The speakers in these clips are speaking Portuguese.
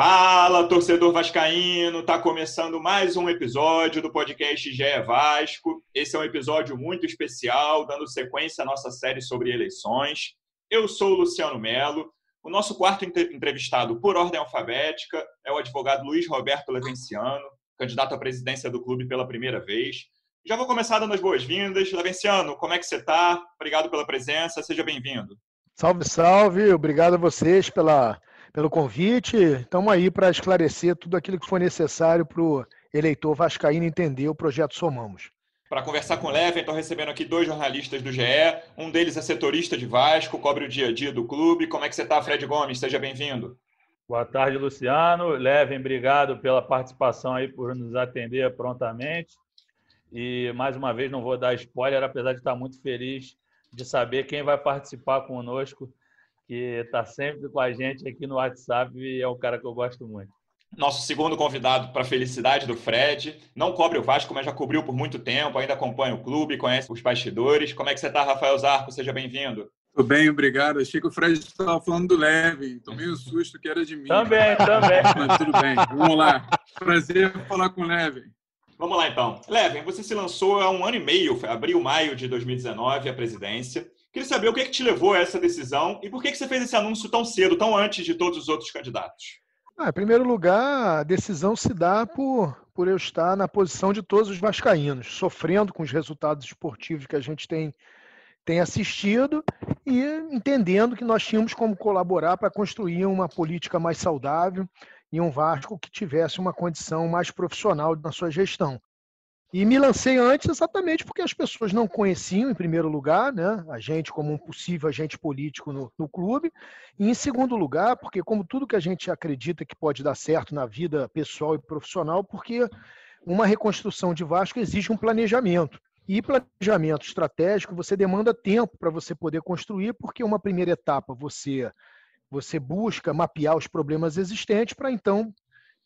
Fala, torcedor vascaíno! Tá começando mais um episódio do podcast GE Vasco. Esse é um episódio muito especial, dando sequência à nossa série sobre eleições. Eu sou o Luciano Melo. O nosso quarto entrevistado por ordem alfabética é o advogado Luiz Roberto Levenciano, candidato à presidência do clube pela primeira vez. Já vou começar dando as boas-vindas. Levenciano, como é que você está? Obrigado pela presença, seja bem-vindo. Salve, salve! Obrigado a vocês pela pelo convite. Estamos aí para esclarecer tudo aquilo que for necessário para o eleitor vascaíno entender o projeto Somamos. Para conversar com o Leven, estou recebendo aqui dois jornalistas do GE. Um deles é setorista de Vasco, cobre o dia a dia do clube. Como é que você está, Fred Gomes? Seja bem-vindo. Boa tarde, Luciano. Leven, obrigado pela participação aí, por nos atender prontamente. E, mais uma vez, não vou dar spoiler, apesar de estar muito feliz de saber quem vai participar conosco que está sempre com a gente aqui no WhatsApp e é um cara que eu gosto muito. Nosso segundo convidado para a felicidade do Fred. Não cobre o Vasco, mas já cobriu por muito tempo, ainda acompanha o clube, conhece os bastidores. Como é que você está, Rafael Zarco? Seja bem-vindo. Tudo bem, obrigado. Achei que o Fred estava falando do Leve. Tomei um susto que era de mim. Também, também. Mas tudo bem. Vamos lá. Prazer falar com o Leve. Vamos lá, então. Leven, você se lançou há um ano e meio, abril, maio de 2019, a presidência. Queria saber o que, é que te levou a essa decisão e por que, que você fez esse anúncio tão cedo, tão antes de todos os outros candidatos. Ah, em primeiro lugar, a decisão se dá por, por eu estar na posição de todos os vascaínos, sofrendo com os resultados esportivos que a gente tem, tem assistido e entendendo que nós tínhamos como colaborar para construir uma política mais saudável e um Vasco que tivesse uma condição mais profissional na sua gestão. E me lancei antes exatamente porque as pessoas não conheciam, em primeiro lugar, né, a gente como um possível agente político no, no, clube, e em segundo lugar, porque como tudo que a gente acredita que pode dar certo na vida pessoal e profissional, porque uma reconstrução de Vasco exige um planejamento. E planejamento estratégico, você demanda tempo para você poder construir, porque uma primeira etapa você você busca mapear os problemas existentes para então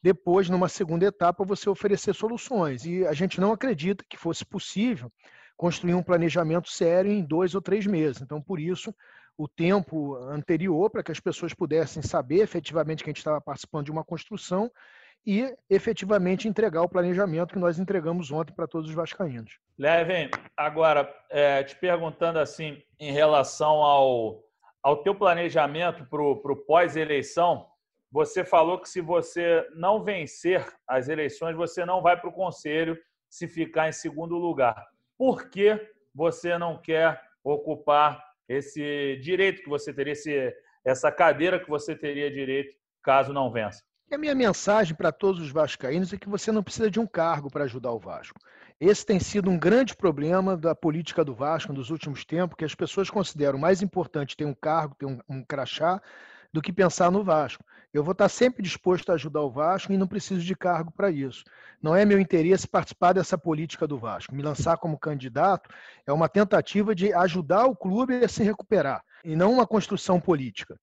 depois, numa segunda etapa, você oferecer soluções. E a gente não acredita que fosse possível construir um planejamento sério em dois ou três meses. Então, por isso, o tempo anterior, para que as pessoas pudessem saber efetivamente que a gente estava participando de uma construção e efetivamente entregar o planejamento que nós entregamos ontem para todos os vascaínos. Levem, agora, é, te perguntando assim, em relação ao, ao teu planejamento para o pós-eleição, você falou que se você não vencer as eleições, você não vai para o conselho se ficar em segundo lugar. Por que você não quer ocupar esse direito que você teria, esse, essa cadeira que você teria direito caso não vença? A minha mensagem para todos os vascaínos é que você não precisa de um cargo para ajudar o Vasco. Esse tem sido um grande problema da política do Vasco nos últimos tempos, que as pessoas consideram mais importante ter um cargo, ter um, um crachá, do que pensar no Vasco. Eu vou estar sempre disposto a ajudar o Vasco e não preciso de cargo para isso. Não é meu interesse participar dessa política do Vasco. Me lançar como candidato é uma tentativa de ajudar o clube a se recuperar e não uma construção política.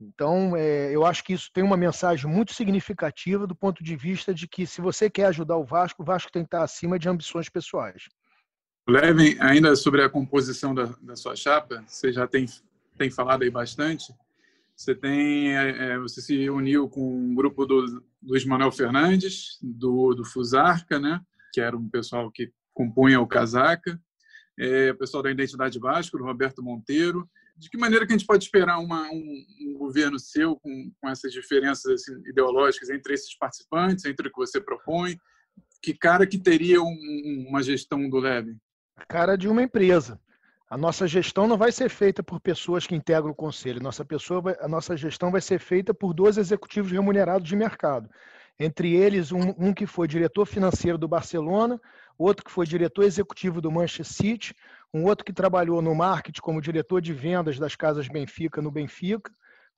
Então, é, eu acho que isso tem uma mensagem muito significativa do ponto de vista de que, se você quer ajudar o Vasco, o Vasco tem que estar acima de ambições pessoais. Levem, ainda sobre a composição da, da sua chapa, você já tem, tem falado aí bastante. Você tem, é, é, você se uniu com um grupo do Luiz Manuel Fernandes, do, do Fusarca, né? Que era um pessoal que compunha o Casaca. É, o pessoal da Identidade Vasco, do Roberto Monteiro. De que maneira que a gente pode esperar uma, um, um, governo seu com, com essas diferenças assim, ideológicas entre esses participantes, entre o que você propõe? Que cara que teria um, uma gestão do Leve? A cara de uma empresa. A nossa gestão não vai ser feita por pessoas que integram o conselho. Nossa pessoa a nossa gestão vai ser feita por dois executivos remunerados de mercado. Entre eles, um, um, que foi diretor financeiro do Barcelona, outro que foi diretor executivo do Manchester City, um outro que trabalhou no marketing como diretor de vendas das casas Benfica no Benfica,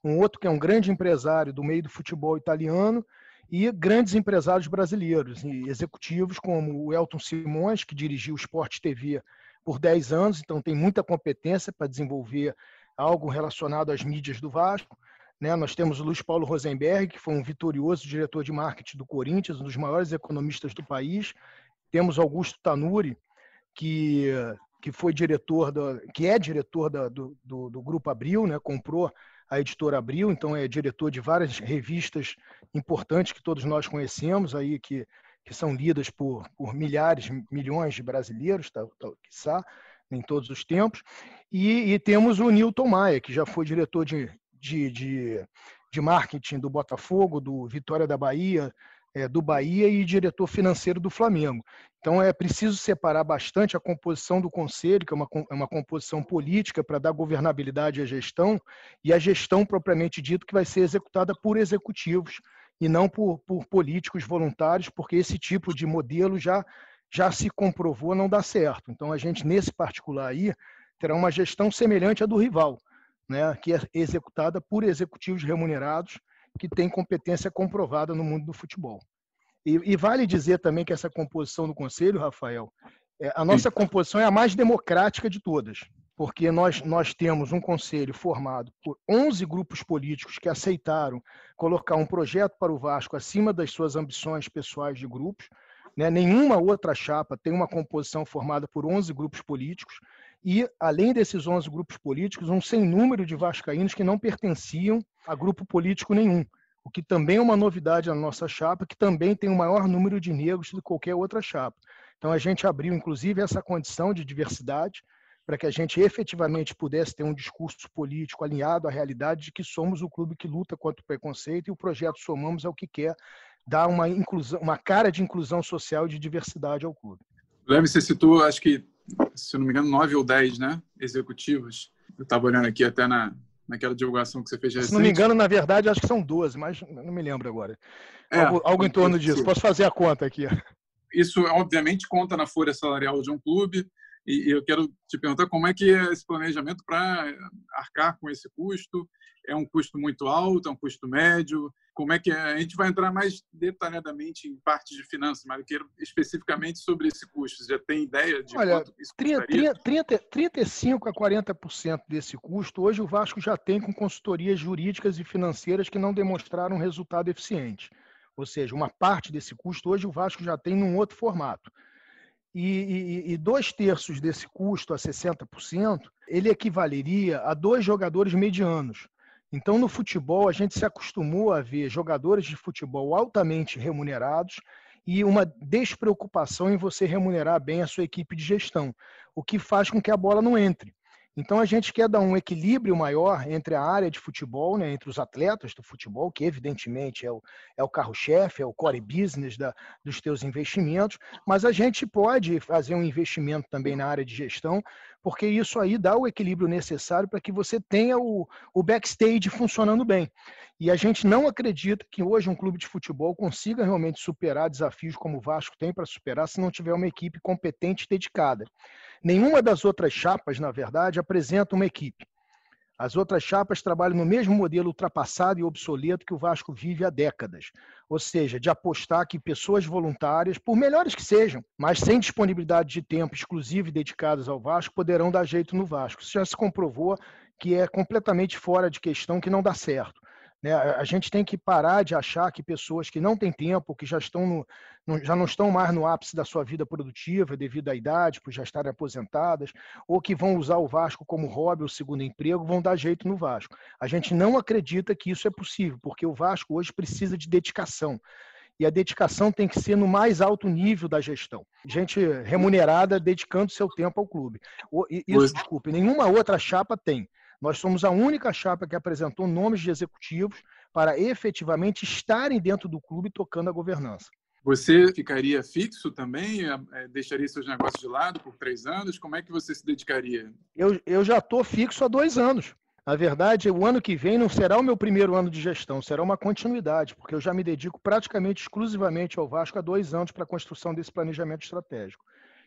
um outro que é um grande empresário do meio do futebol italiano e grandes empresários brasileiros e executivos como o Elton Simões, que dirigiu o Sport TV por 10 anos, então tem muita competência para desenvolver algo relacionado às mídias do Vasco. Né? Nós temos o Luiz Paulo Rosenberg, que foi um vitorioso diretor de marketing do Corinthians, um dos maiores economistas do país. Temos Augusto Tanuri, que, que foi diretor, da, que é diretor da, do, do, do, Grupo Abril, né? comprou a editora Abril, então é diretor de várias revistas importantes que todos nós conhecemos aí, que, que são lidas por, por milhares, milhões de brasileiros, tá, tá, quiçá, em todos os tempos. E, e, temos o Newton Maia, que já foi diretor de, de, de, de marketing do Botafogo, do Vitória da Bahia, é, do Bahia e diretor financeiro do Flamengo. Então é preciso separar bastante a composição do conselho, que é uma, é uma composição política para dar governabilidade à gestão, e a gestão propriamente dito que vai ser executada por executivos e não por, por políticos voluntários, porque esse tipo de modelo já, já se comprovou não dá certo. Então a gente, nesse particular aí, terá uma gestão semelhante à do rival, né, que é executada por executivos remunerados que têm competência comprovada no mundo do futebol. E, e, vale dizer também que essa composição do conselho, Rafael, é, a nossa composição é a mais democrática de todas, porque nós, nós temos um conselho formado por 11 grupos políticos que aceitaram colocar um projeto para o Vasco acima das suas ambições pessoais de grupos. Né? Nenhuma outra chapa tem uma composição formada por 11 grupos políticos e, além desses 11 grupos políticos, um sem número de vascaínos que não pertenciam a grupo político nenhum o que também é uma novidade na nossa chapa, que também tem o maior número de negros do que qualquer outra chapa. Então a gente abriu, inclusive, essa condição de diversidade para que a gente efetivamente pudesse ter um discurso político alinhado à realidade de que somos o clube que luta contra o preconceito e o projeto Somamos é o que quer dar uma inclusão, uma cara de inclusão social e de diversidade ao clube. Leme, você citou, acho que, se não me engano, nove ou dez, né, executivos. Eu estava olhando aqui até na, naquela divulgação que você fez recente. Se não me engano, na verdade, acho que são 12, mas não me lembro agora. É, algo, algo em torno disso. Posso fazer a conta aqui. Isso, obviamente, conta na folha salarial de um clube. E eu quero te perguntar como é que é esse planejamento para arcar com esse custo. É um custo muito alto, é um custo médio? Como é que é? A gente vai entrar mais detalhadamente em parte de finanças, mas eu quero especificamente sobre esse custo. Você já tem ideia de Olha, quanto isso 30, 30, 35 a 40% desse custo, hoje o Vasco já tem com consultorias jurídicas e financeiras que não demonstraram resultado eficiente. Ou seja, uma parte desse custo hoje o Vasco já tem num outro formato. E, e, e, dois terços desse custo, a 60%, ele equivaleria a dois jogadores medianos. Então, no futebol, a gente se acostumou a ver jogadores de futebol altamente remunerados e uma despreocupação em você remunerar bem a sua equipe de gestão, o que faz com que a bola não entre. Então a gente quer dar um equilíbrio maior entre a área de futebol, né, entre os atletas do futebol, que evidentemente é o, é o carro-chefe, é o core business da, dos teus investimentos, mas a gente pode fazer um investimento também na área de gestão, porque isso aí dá o equilíbrio necessário para que você tenha o, o backstage funcionando bem. E a gente não acredita que hoje um clube de futebol consiga realmente superar desafios como o Vasco tem para superar se não tiver uma equipe competente e dedicada. Nenhuma das outras chapas, na verdade, apresenta uma equipe. As outras chapas trabalham no mesmo modelo ultrapassado e obsoleto que o Vasco vive há décadas. Ou seja, de apostar que pessoas voluntárias, por melhores que sejam, mas sem disponibilidade de tempo exclusivo e dedicadas ao Vasco, poderão dar jeito no Vasco. Isso já se comprovou que é completamente fora de questão, que não dá certo. Né? A gente tem que parar de achar que pessoas que não têm tempo, que já, estão no, no, já não estão mais no ápice da sua vida produtiva devido à idade, por já estarem aposentadas, ou que vão usar o Vasco como hobby ou segundo emprego, vão dar jeito no Vasco. A gente não acredita que isso é possível, porque o Vasco hoje precisa de dedicação. E a dedicação tem que ser no mais alto nível da gestão. Gente remunerada dedicando seu tempo ao clube. Isso, desculpe, nenhuma outra chapa tem. Nós somos a única chapa que apresentou nomes de executivos para efetivamente estarem dentro do clube tocando a governança. Você ficaria fixo também? É, deixaria seus negócios de lado por três anos? Como é que você se dedicaria? Eu, eu já estou fixo há dois anos. Na verdade, o ano que vem não será o meu primeiro ano de gestão, será uma continuidade, porque eu já me dedico praticamente exclusivamente ao Vasco há dois anos para a construção desse planejamento estratégico.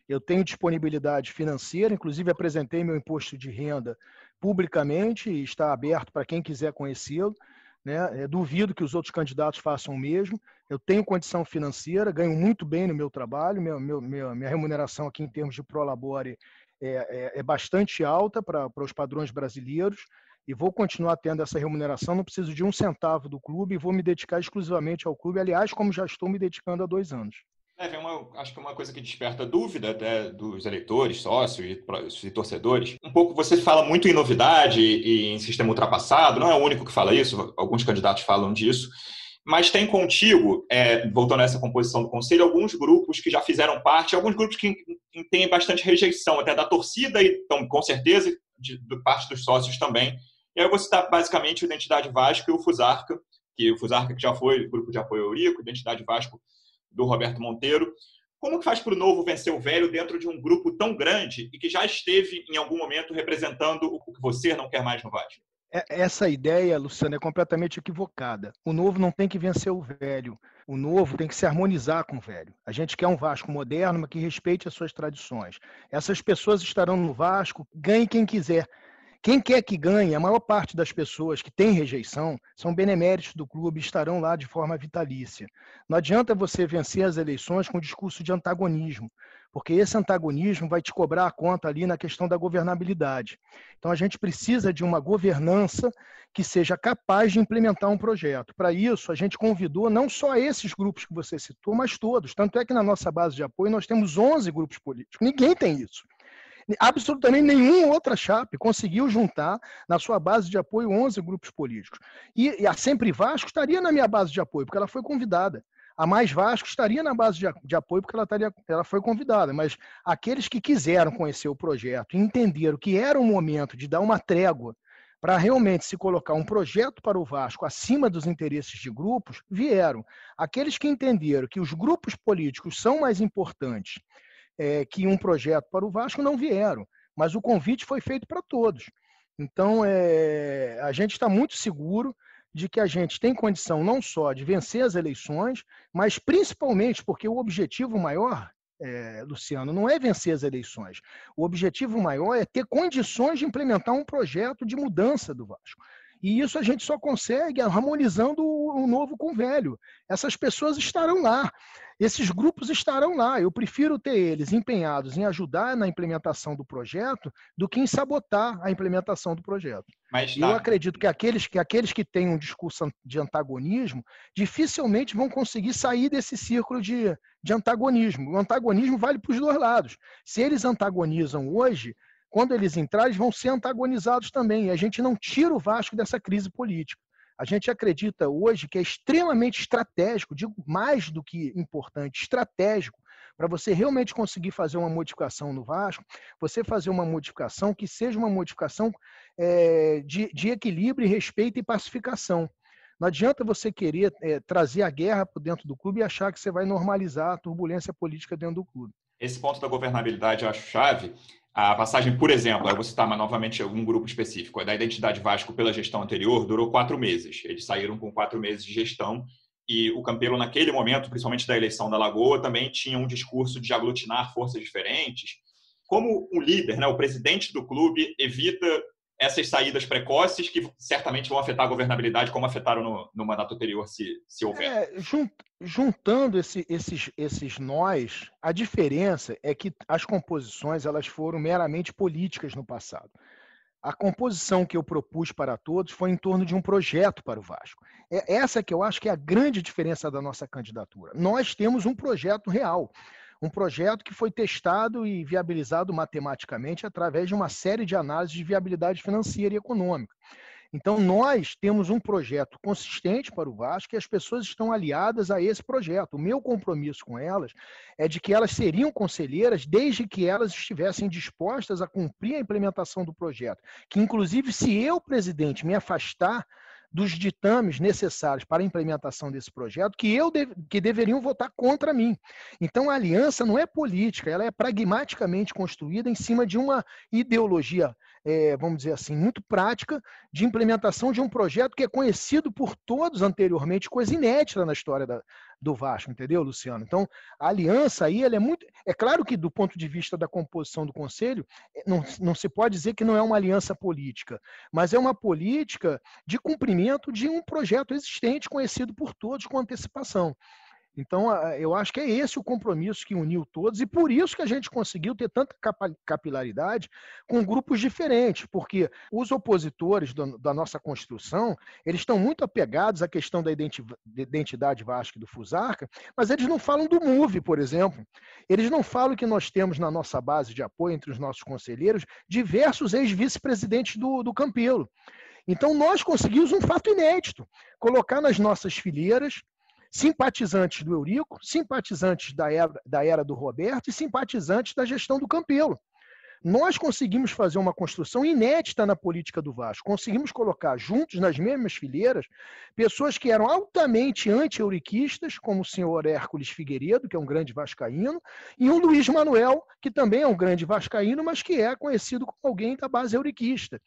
Eu tenho disponibilidade financeira, inclusive apresentei meu imposto de renda publicamente está aberto para quem quiser conhecê-lo. né? É, duvido que os outros candidatos façam o mesmo. Eu tenho condição financeira, ganho muito bem no meu trabalho, meu, meu, minha remuneração aqui em termos de prolabore é, é, é bastante alta para os padrões brasileiros e vou continuar tendo essa remuneração. Não preciso de um centavo do clube e vou me dedicar exclusivamente ao clube, aliás, como já estou me dedicando há dois anos. É, uma, acho que uma coisa que desperta dúvida até dos eleitores, sócios e, torcedores. Um pouco, você fala muito em novidade e em sistema ultrapassado, não é o único que fala isso, alguns candidatos falam disso, mas tem contigo, é, voltando a essa composição do conselho, alguns grupos que já fizeram parte, alguns grupos que têm bastante rejeição, até da torcida e então, com certeza de, de parte dos sócios também. E aí eu vou citar basicamente o Identidade Vasco e o Fusarca, que o Fusarca que já foi grupo de apoio Eurico, Identidade Vasco do Roberto Monteiro. Como que faz para o novo vencer o velho dentro de um grupo tão grande e que já esteve em algum momento representando o que você não quer mais no Vasco? É, essa ideia, Luciano, é completamente equivocada. O novo não tem que vencer o velho. O novo tem que se harmonizar com o velho. A gente quer um Vasco moderno, mas que respeite as suas tradições. Essas pessoas estarão no Vasco, ganhe quem quiser. Quem quer que ganhe, a maior parte das pessoas que têm rejeição são beneméritos do clube e estarão lá de forma vitalícia. Não adianta você vencer as eleições com discurso de antagonismo, porque esse antagonismo vai te cobrar a conta ali na questão da governabilidade. Então a gente precisa de uma governança que seja capaz de implementar um projeto. Para isso, a gente convidou não só esses grupos que você citou, mas todos. Tanto é que na nossa base de apoio nós temos 11 grupos políticos. Ninguém tem isso absolutamente nenhuma outra chape conseguiu juntar na sua base de apoio 11 grupos políticos. E, e a Sempre Vasco estaria na minha base de apoio, porque ela foi convidada. A Mais Vasco estaria na base de, de apoio, porque ela, estaria, ela foi convidada. Mas aqueles que quiseram conhecer o projeto e entenderam que era o momento de dar uma trégua para realmente se colocar um projeto para o Vasco acima dos interesses de grupos, vieram. Aqueles que entenderam que os grupos políticos são mais importantes é, que um projeto para o Vasco não vieram, mas o convite foi feito para todos. Então, é, a gente está muito seguro de que a gente tem condição não só de vencer as eleições, mas principalmente porque o objetivo maior, é, Luciano, não é vencer as eleições. O objetivo maior é ter condições de implementar um projeto de mudança do Vasco. E isso a gente só consegue harmonizando o novo com o velho. Essas pessoas estarão lá esses grupos estarão lá. Eu prefiro ter eles empenhados em ajudar na implementação do projeto do que em sabotar a implementação do projeto. Mas, tá. Eu acredito que aqueles, que aqueles que têm um discurso de antagonismo dificilmente vão conseguir sair desse círculo de, de antagonismo. O antagonismo vale para os dois lados. Se eles antagonizam hoje, quando eles entrarem, eles vão ser antagonizados também. E a gente não tira o Vasco dessa crise política. A gente acredita hoje que é extremamente estratégico, digo mais do que importante, estratégico, para você realmente conseguir fazer uma modificação no Vasco, você fazer uma modificação que seja uma modificação é, de, de, equilíbrio, respeito e pacificação. Não adianta você querer é, trazer a guerra para dentro do clube e achar que você vai normalizar a turbulência política dentro do clube. Esse ponto da governabilidade eu acho chave. A passagem, por exemplo, eu vou citar novamente um grupo específico, é da Identidade Vasco pela gestão anterior, durou quatro meses. Eles saíram com quatro meses de gestão e o Campelo, naquele momento, principalmente da eleição da Lagoa, também tinha um discurso de aglutinar forças diferentes. Como o líder, né, o presidente do clube, evita essas saídas precoces que certamente vão afetar a governabilidade, como afetaram no, no mandato anterior, se, se houver. É, juntando esse, esses, esses nós, a diferença é que as composições elas foram meramente políticas no passado. A composição que eu propus para todos foi em torno de um projeto para o Vasco. É essa que eu acho que é a grande diferença da nossa candidatura. Nós temos um projeto real um projeto que foi testado e viabilizado matematicamente através de uma série de análises de viabilidade financeira e econômica. Então, nós temos um projeto consistente para o Vasco e as pessoas estão aliadas a esse projeto. O meu compromisso com elas é de que elas seriam conselheiras desde que elas estivessem dispostas a cumprir a implementação do projeto. Que, inclusive, se eu, presidente, me afastar dos ditames necessários para a implementação desse projeto que eu que deveriam votar contra mim. Então a aliança não é política, ela é pragmaticamente construída em cima de uma ideologia, é, vamos dizer assim, muito prática de implementação de um projeto que é conhecido por todos anteriormente, coisa inédita na história da, do Vasco, entendeu, Luciano? Então, a aliança aí, ela é muito. É claro que, do ponto de vista da composição do conselho, é, não, não se pode dizer que não é uma aliança política, mas é uma política de cumprimento de um projeto existente, conhecido por todos com antecipação. Então, eu acho que é esse o compromisso que uniu todos, e por isso que a gente conseguiu ter tanta capilaridade com grupos diferentes, porque os opositores da nossa construção, eles estão muito apegados à questão da identidade Vasco do Fusarca, mas eles não falam do MOVE, por exemplo. Eles não falam que nós temos na nossa base de apoio, entre os nossos conselheiros, diversos ex-vice-presidentes do, do Campelo. Então, nós conseguimos um fato inédito: colocar nas nossas fileiras simpatizantes do Eurico, simpatizantes da era, da era do Roberto e simpatizantes da gestão do Campelo. Nós conseguimos fazer uma construção inédita na política do Vasco. Conseguimos colocar juntos, nas mesmas fileiras, pessoas que eram altamente anti-euriquistas, como o senhor Hércules Figueiredo, que é um grande vascaíno, e um Luiz Manuel, que também é um grande vascaíno, mas que é conhecido como alguém da base euriquista.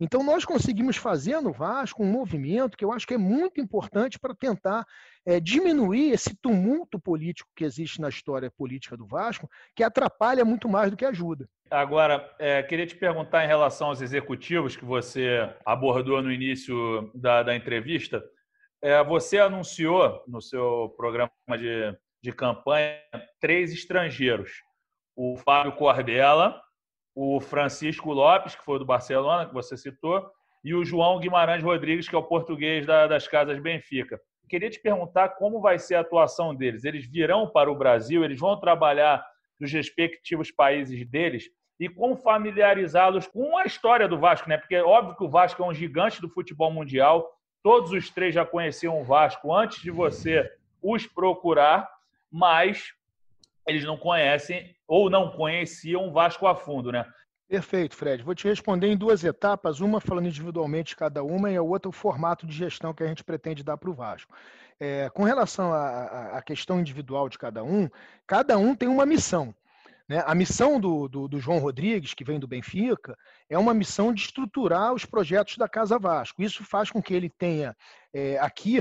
Então, nós conseguimos fazer no Vasco um movimento que eu acho que é muito importante para tentar é, diminuir esse tumulto político que existe na história política do Vasco, que atrapalha muito mais do que ajuda. Agora, é, queria te perguntar em relação aos executivos que você abordou no início da, da entrevista. É, você anunciou no seu programa de, de campanha três estrangeiros: o Fábio Cordella, o Francisco Lopes, que foi do Barcelona, que você citou, e o João Guimarães Rodrigues, que é o português da, das Casas Benfica queria te perguntar como vai ser a atuação deles. Eles virão para o Brasil, eles vão trabalhar nos respectivos países deles e como familiarizá-los com a história do Vasco, né? Porque é óbvio que o Vasco é um gigante do futebol mundial. Todos os três já conheciam o Vasco antes de você os procurar, mas eles não conhecem ou não conheciam o Vasco a fundo, né? Perfeito, Fred. Vou te responder em duas etapas, uma falando individualmente cada uma e a outra o formato de gestão que a gente pretende dar para o Vasco. É, com relação à questão individual de cada um, cada um tem uma missão. Né? A missão do, do, do, João Rodrigues, que vem do Benfica, é uma missão de estruturar os projetos da Casa Vasco. Isso faz com que ele tenha é, aqui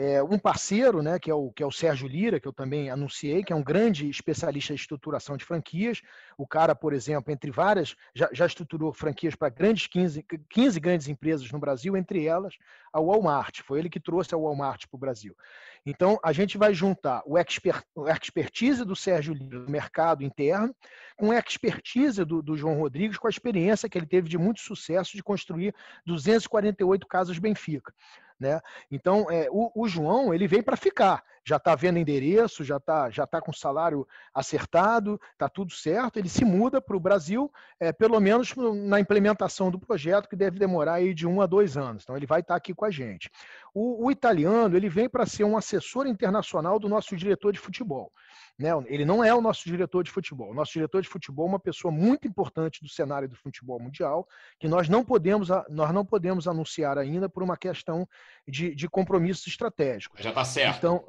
é, um parceiro, né, que é, o, que é o Sérgio Lira, que eu também anunciei, que é um grande especialista em estruturação de franquias. O cara, por exemplo, entre várias, já, já estruturou franquias para grandes 15, 15 grandes empresas no Brasil, entre elas a Walmart. Foi ele que trouxe a Walmart para o Brasil. Então, a gente vai juntar o, expert, a expertise do Sérgio Lira no mercado interno com a expertise do, do João Rodrigues, com a experiência que ele teve de muito sucesso de construir 248 casas Benfica. Né? Então, é, o, o, João ele vem para ficar. Já está vendo endereço, já está já tá com salário acertado, está tudo certo. Ele se muda para o Brasil, é, pelo menos na implementação do projeto, que deve demorar aí de um a dois anos. Então, ele vai estar tá aqui com a gente. O, o italiano ele vem para ser um assessor internacional do nosso diretor de futebol. Né? Ele não é o nosso diretor de futebol. O nosso diretor de futebol é uma pessoa muito importante do cenário do futebol mundial, que nós não podemos, nós não podemos anunciar ainda por uma questão de, de compromissos estratégicos. Já está certo. Então,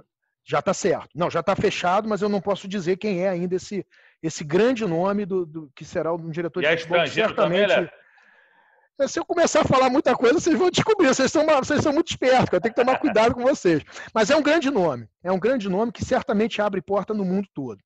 já está certo. Não, já está fechado, mas eu não posso dizer quem é ainda esse, esse grande nome do, do que será o diretor e de futebol. certamente. Também, né? Se eu começar a falar muita coisa, vocês vão descobrir. Vocês são, vocês são muito espertos, eu tenho que tomar cuidado com vocês. Mas é um grande nome. É um grande nome que certamente abre porta no mundo todo.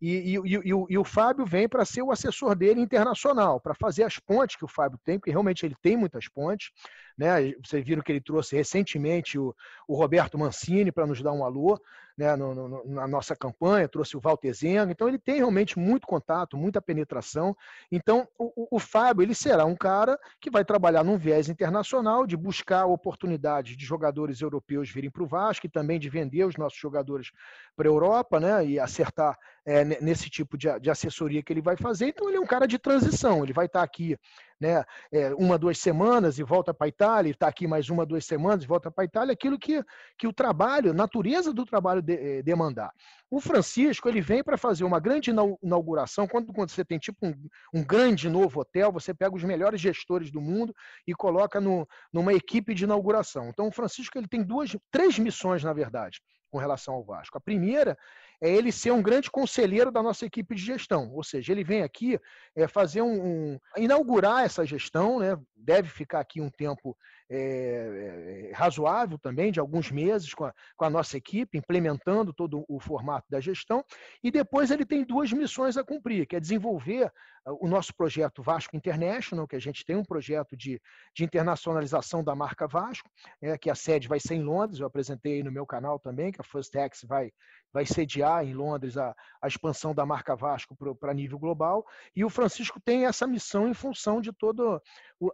E, e, e, e, o Fábio vem para ser o assessor dele internacional, para fazer as pontes que o Fábio tem, porque realmente ele tem muitas pontes. Né? Vocês viram que ele trouxe recentemente o, o Roberto Mancini para nos dar um alô né? No, no, na nossa campanha, trouxe o Walter Zenga. Então, ele tem realmente muito contato, muita penetração. Então, o, o Fábio ele será um cara que vai trabalhar num viés internacional, de buscar oportunidades de jogadores europeus virem para o Vasco e também de vender os nossos jogadores para a Europa né? e acertar é, nesse tipo de, de assessoria que ele vai fazer. Então, ele é um cara de transição. Ele vai estar aqui né, é, uma, duas semanas e volta para a Itália, está aqui mais uma, duas semanas e volta para a Itália, aquilo que, que o trabalho, a natureza do trabalho de, é, demandar. O Francisco, ele vem para fazer uma grande inauguração, quando, quando você tem tipo um, um, grande novo hotel, você pega os melhores gestores do mundo e coloca no, numa equipe de inauguração. Então, o Francisco, ele tem duas, três missões, na verdade com relação ao Vasco. A primeira é ele ser um grande conselheiro da nossa equipe de gestão, ou seja, ele vem aqui é, fazer um, um inaugurar essa gestão, né, deve ficar aqui um tempo é, razoável também, de alguns meses, com a, com a nossa equipe, implementando todo o formato da gestão. E depois ele tem duas missões a cumprir, que é desenvolver o nosso projeto Vasco International, que a gente tem um projeto de, de internacionalização da marca Vasco, é, que a sede vai ser em Londres, eu apresentei no meu canal também, que a First Tax vai, vai sediar em Londres a, a expansão da marca Vasco para nível global, e o Francisco tem essa missão em função de toda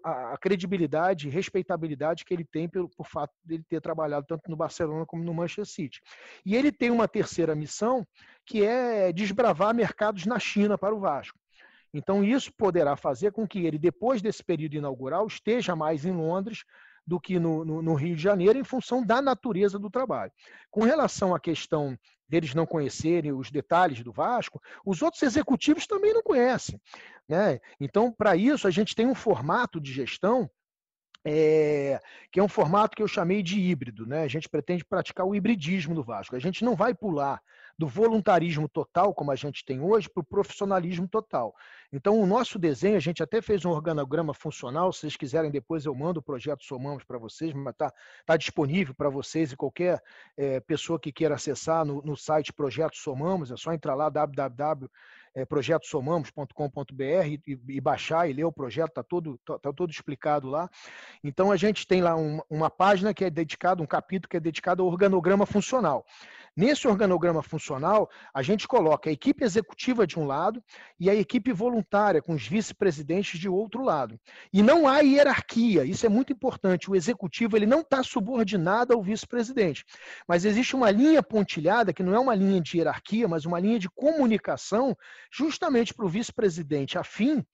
a, a credibilidade e respeitabilidade que ele tem pelo, por fato de ele ter trabalhado tanto no Barcelona como no Manchester City. E ele tem uma terceira missão, que é desbravar mercados na China para o Vasco. Então, isso poderá fazer com que ele, depois desse período inaugural, esteja mais em Londres do que no, no, no, Rio de Janeiro, em função da natureza do trabalho. Com relação à questão deles não conhecerem os detalhes do Vasco, os outros executivos também não conhecem. Né? Então, para isso, a gente tem um formato de gestão é, que é um formato que eu chamei de híbrido. Né? A gente pretende praticar o hibridismo do Vasco. A gente não vai pular do voluntarismo total, como a gente tem hoje, para o profissionalismo total. Então, o nosso desenho, a gente até fez um organograma funcional, se vocês quiserem, depois eu mando o projeto Somamos para vocês, mas está tá disponível para vocês e qualquer é, pessoa que queira acessar no, no site Projeto Somamos, é só entrar lá, www é, projetosomamos.com.br e, e, baixar e ler o projeto, está todo, tá, tá, todo explicado lá. Então a gente tem lá um, uma página que é dedicada, um capítulo que é dedicado ao organograma funcional. Nesse organograma funcional, a gente coloca a equipe executiva de um lado e a equipe voluntária, com os vice-presidentes de outro lado. E não há hierarquia, isso é muito importante. O executivo ele não está subordinado ao vice-presidente. Mas existe uma linha pontilhada, que não é uma linha de hierarquia, mas uma linha de comunicação, justamente para o vice-presidente afim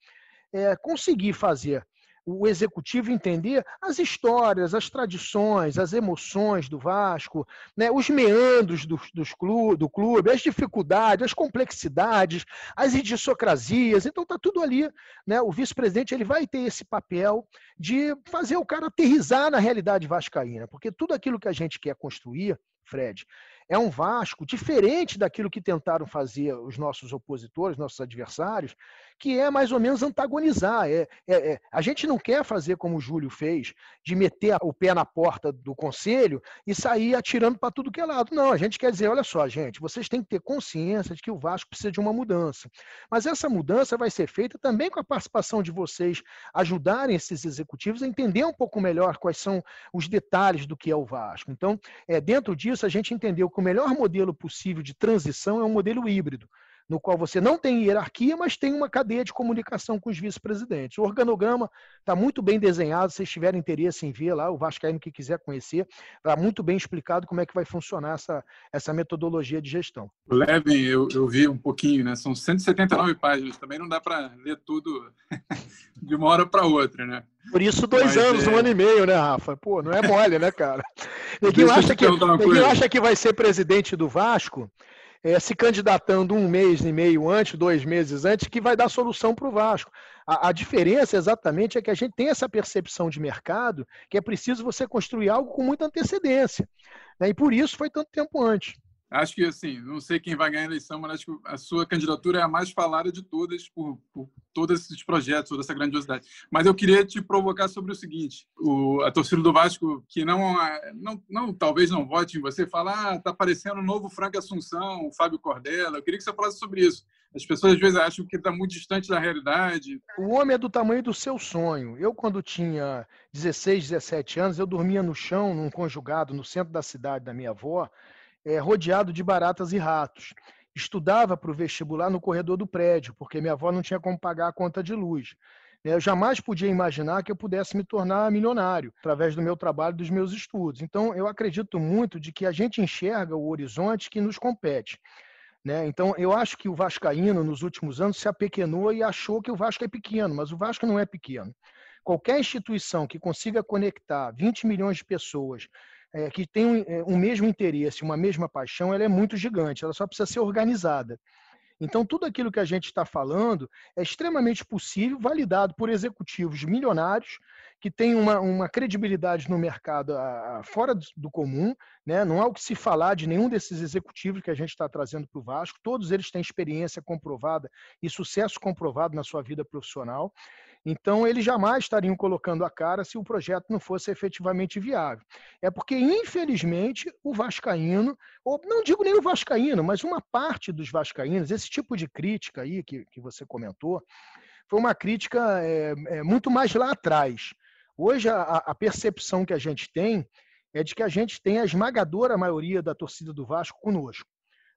é, conseguir fazer o executivo entender as histórias, as tradições, as emoções do Vasco, né, os meandros do, dos clube, do clube, as dificuldades, as complexidades, as idiosincrasias. Então está tudo ali. Né? O vice-presidente ele vai ter esse papel de fazer o cara aterrizar na realidade vascaína, porque tudo aquilo que a gente quer construir, Fred, é um Vasco diferente daquilo que tentaram fazer os nossos opositores, nossos adversários, que é mais ou menos antagonizar. É, é, é, a gente não quer fazer como o Júlio fez, de meter o pé na porta do conselho e sair atirando para tudo que é lado. Não, a gente quer dizer, olha só, gente, vocês têm que ter consciência de que o Vasco precisa de uma mudança. Mas essa mudança vai ser feita também com a participação de vocês ajudarem esses executivos a entender um pouco melhor quais são os detalhes do que é o Vasco. Então, é, dentro disso, a gente entendeu que o melhor modelo possível de transição é um modelo híbrido no qual você não tem hierarquia, mas tem uma cadeia de comunicação com os vice-presidentes. O organograma está muito bem desenhado, se tiverem interesse em ver lá, o Vascaíno que quiser conhecer, está muito bem explicado como é que vai funcionar essa, essa metodologia de gestão. Levem, eu, eu vi um pouquinho, né? São 179 páginas, também não dá para ler tudo de uma hora para outra, né? Por isso, dois Mas anos, é... um ano e meio, né, Rafa? Pô, não é mole, né, cara? Ninguém acha, que, ninguém acha que vai ser presidente do Vasco é, se candidatando um mês e meio antes, dois meses antes, que vai dar solução para o Vasco. A, a, diferença exatamente é que a gente tem essa percepção de mercado que é preciso você construir algo com muita antecedência. Né? E por isso foi tanto tempo antes. Acho que, assim, não sei quem vai ganhar a eleição, mas acho que a sua candidatura é a mais falada de todas por, por todos esses projetos, toda essa grandiosidade. Mas eu queria te provocar sobre o seguinte: o, a torcida do Vasco, que não, não, não talvez não vote em você, fala, ah, tá parecendo o novo Frank Assunção, o Fábio Cordela. Eu queria que você falasse sobre isso. As pessoas às vezes acham que está muito distante da realidade. O homem é do tamanho do seu sonho. Eu, quando tinha 16, 17 anos, eu dormia no chão, num conjugado, no centro da cidade da minha avó é, rodeado de baratas e ratos. Estudava para o vestibular no corredor do prédio, porque minha avó não tinha como pagar a conta de luz. Eu jamais podia imaginar que eu pudesse me tornar milionário através do meu trabalho, dos meus estudos. Então, eu acredito muito de que a gente enxerga o horizonte que nos compete. Né? Então, eu acho que o Vascaíno, nos últimos anos, se apequenou e achou que o Vasco é pequeno, mas o Vasco não é pequeno. Qualquer instituição que consiga conectar 20 milhões de pessoas é, que tem um, é, um mesmo interesse, uma mesma paixão, ela é muito gigante, ela só precisa ser organizada. Então, tudo aquilo que a gente está falando é extremamente possível, validado por executivos milionários que têm uma, uma credibilidade no mercado a, a, fora do, do, comum. Né? Não há o que se falar de nenhum desses executivos que a gente está trazendo para o Vasco. Todos eles têm experiência comprovada e sucesso comprovado na sua vida profissional. Então, eles jamais estariam colocando a cara se o projeto não fosse efetivamente viável. É porque, infelizmente, o Vascaíno, ou não digo nem o Vascaíno, mas uma parte dos Vascaínos, esse tipo de crítica aí que, que você comentou, foi uma crítica é, é, muito mais lá atrás. Hoje, a, a percepção que a gente tem é de que a gente tem a esmagadora maioria da torcida do Vasco conosco.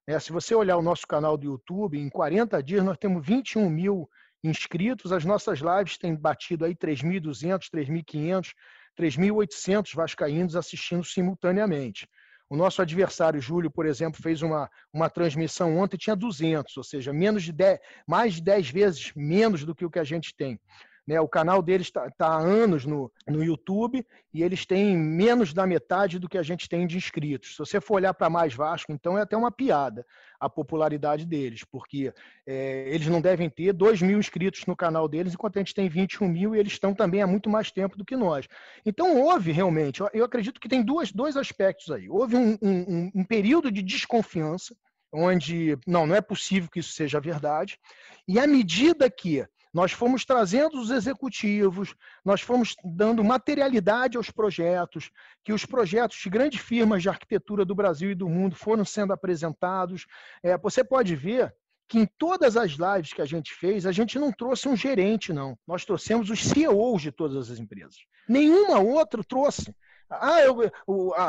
É, se você olhar o nosso canal do YouTube, em 40 dias nós temos 21 mil inscritos, as nossas lives têm batido aí 3.200, 3.500, 3.800 vascaínos assistindo simultaneamente. O nosso adversário, Júlio, por exemplo, fez uma, uma transmissão ontem, tinha 200, ou seja, menos de 10, mais de 10 vezes menos do que o que a gente tem. Né? O canal deles está tá há anos no, no YouTube e eles têm menos da metade do que a gente tem de inscritos. Se você for olhar para mais Vasco, então é até uma piada a popularidade deles, porque é, eles não devem ter 2 mil inscritos no canal deles, enquanto a gente tem 21 mil e eles estão também há muito mais tempo do que nós. Então houve realmente, eu acredito que tem duas, dois aspectos aí. Houve um, um, um período de desconfiança, onde não, não é possível que isso seja verdade, e à medida que nós fomos trazendo os executivos, nós fomos dando materialidade aos projetos, que os projetos de grandes firmas de arquitetura do Brasil e do mundo foram sendo apresentados. É, você pode ver que em todas as lives que a gente fez, a gente não trouxe um gerente, não. Nós trouxemos os CEOs de todas as empresas. Nenhuma outra trouxe. Ah, eu,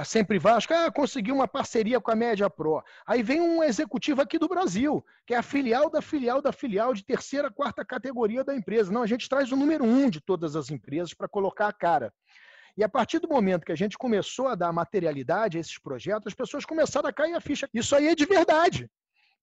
Sempre Vasco, ah, consegui uma parceria com a Média Pro. Aí vem um executivo aqui do Brasil, que é a filial da filial da filial de terceira, quarta categoria da empresa. Não, a gente traz o número um de todas as empresas para colocar a cara. E a partir do momento que a gente começou a dar materialidade a esses projetos, as pessoas começaram a cair a ficha. Isso aí é de verdade.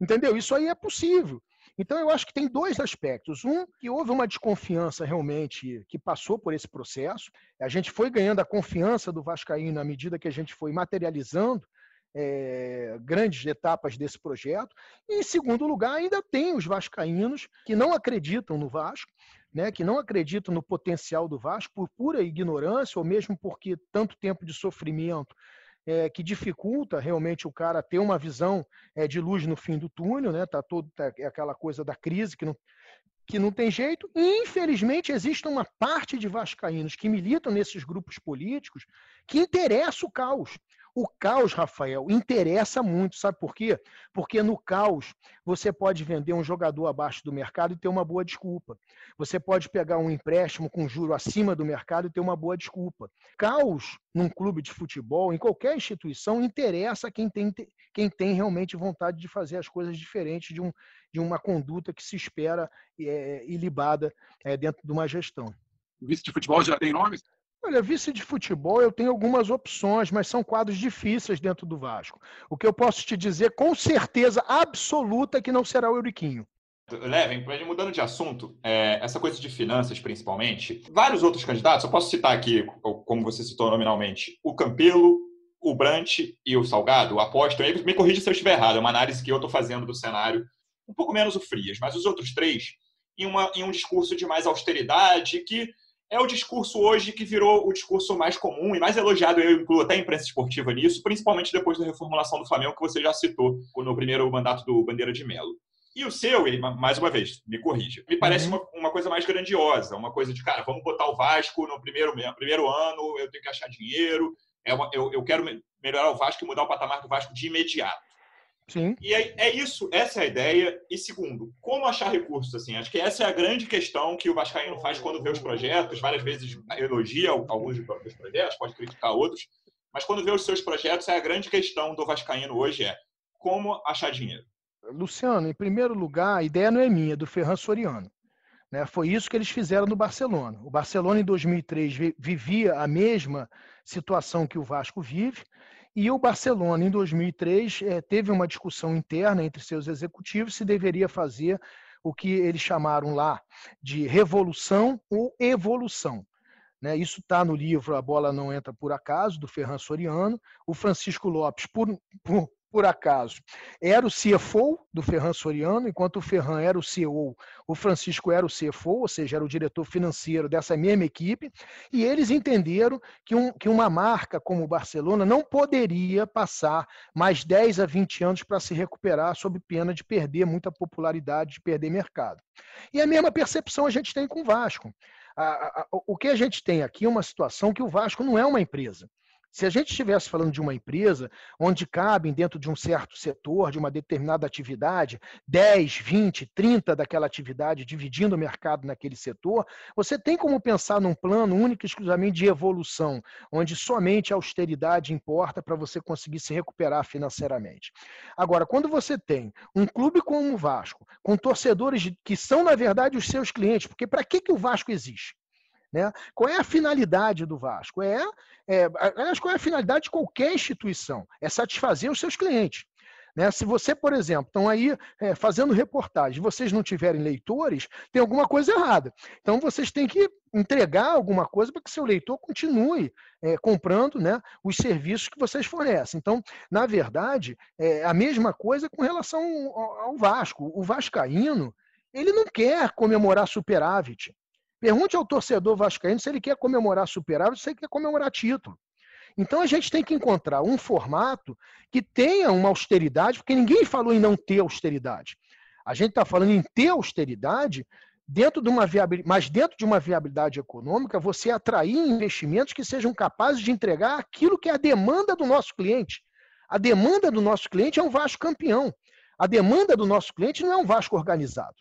Entendeu? Isso aí é possível. Então, eu acho que tem dois aspectos. Um, que houve uma desconfiança realmente que passou por esse processo. A gente foi ganhando a confiança do Vascaíno à medida que a gente foi materializando é, grandes etapas desse projeto. E, em segundo lugar, ainda tem os vascaínos que não acreditam no Vasco, né, que não acreditam no potencial do Vasco por pura ignorância, ou mesmo porque tanto tempo de sofrimento é, que dificulta realmente o cara ter uma visão é, de luz no fim do túnel, né? Tá todo tá, é aquela coisa da crise que não, que não tem jeito. E, infelizmente, existe uma parte de vascaínos que militam nesses grupos políticos que interessa o caos. O caos, Rafael, interessa muito, sabe por quê? Porque no caos você pode vender um jogador abaixo do mercado e ter uma boa desculpa. Você pode pegar um empréstimo com juro acima do mercado e ter uma boa desculpa. Caos num clube de futebol, em qualquer instituição, interessa quem tem, quem tem realmente vontade de fazer as coisas diferentes de, um, de uma conduta que se espera é, ilibada é, dentro de uma gestão. O vice de futebol já tem nomes? Olha, vice de futebol eu tenho algumas opções, mas são quadros difíceis dentro do Vasco. O que eu posso te dizer com certeza absoluta é que não será o Euriquinho. Levem, mudando de assunto, é, essa coisa de finanças principalmente, vários outros candidatos, eu posso citar aqui, como você citou nominalmente, o Campelo, o Brant e o Salgado, aposto, me corrija se eu estiver errado, é uma análise que eu estou fazendo do cenário, um pouco menos o Frias, mas os outros três, em, uma, em um discurso de mais austeridade, que é o discurso hoje que virou o discurso mais comum e mais elogiado, eu incluo até a imprensa esportiva nisso, principalmente depois da reformulação do Flamengo, que você já citou no primeiro mandato do Bandeira de Melo. E o seu, mais uma vez, me corrija, me parece uhum. uma, uma, coisa mais grandiosa, uma coisa de, cara, vamos botar o Vasco no primeiro, primeiro ano, eu tenho que achar dinheiro, é uma, eu, eu quero melhorar o Vasco e mudar o patamar do Vasco de imediato. Sim. E é, é, isso, essa é a ideia. E segundo, como achar recursos? Assim, acho que essa é a grande questão que o Vascaíno faz quando vê os projetos. Várias vezes elogia alguns dos projetos, pode criticar outros, mas quando vê os seus projetos, é a grande questão do Vascaíno hoje é como achar dinheiro. Luciano, em primeiro lugar, a ideia não é minha, é do Ferran Soriano. Né? Foi isso que eles fizeram no Barcelona. O Barcelona, em 2003, vivia a mesma situação que o Vasco vive, e o Barcelona, em 2003, eh, teve uma discussão interna entre seus executivos se deveria fazer o que eles chamaram lá de revolução ou evolução. Né? Isso está no livro A Bola Não Entra Por Acaso, do Ferran Soriano. O Francisco Lopes, por, por, por acaso, era o CFO do Ferran Soriano, enquanto o Ferran era o CEO, o Francisco era o CFO, ou seja, era o diretor financeiro dessa mesma equipe, e eles entenderam que, um, que uma marca como o Barcelona não poderia passar mais 10 a 20 anos para se recuperar sob pena de perder muita popularidade, de perder mercado. E a mesma percepção a gente tem com o Vasco. a, a, o que a gente tem aqui é uma situação que o Vasco não é uma empresa. Se a gente estivesse falando de uma empresa onde cabem dentro de um certo setor, de uma determinada atividade, 10, 20, 30 daquela atividade, dividindo o mercado naquele setor, você tem como pensar num plano único exclusivamente de evolução, onde somente a austeridade importa para você conseguir se recuperar financeiramente. Agora, quando você tem um clube como o Vasco, com torcedores que são, na verdade, os seus clientes, porque para que, que o Vasco existe? Né? Qual é a finalidade do Vasco? É, é, aliás, qual é a finalidade de qualquer instituição? É satisfazer os seus clientes. Né? Se você, por exemplo, estão aí é, fazendo reportagem, vocês não tiverem leitores, tem alguma coisa errada. Então vocês têm que entregar alguma coisa para que seu leitor continue é, comprando né, os serviços que vocês fornecem. Então, na verdade, é a mesma coisa com relação ao, ao Vasco. O Vascaíno, ele não quer comemorar superávit. Pergunte ao torcedor vascaíno se ele quer comemorar superávit, se ele quer comemorar título. Então a gente tem que encontrar um formato que tenha uma austeridade, porque ninguém falou em não ter austeridade. A gente está falando em ter austeridade dentro de uma viabilidade, mas dentro de uma viabilidade econômica, você atrair investimentos que sejam capazes de entregar aquilo que é a demanda do nosso cliente. A demanda do nosso cliente é um Vasco campeão. A demanda do nosso cliente não é um Vasco organizado.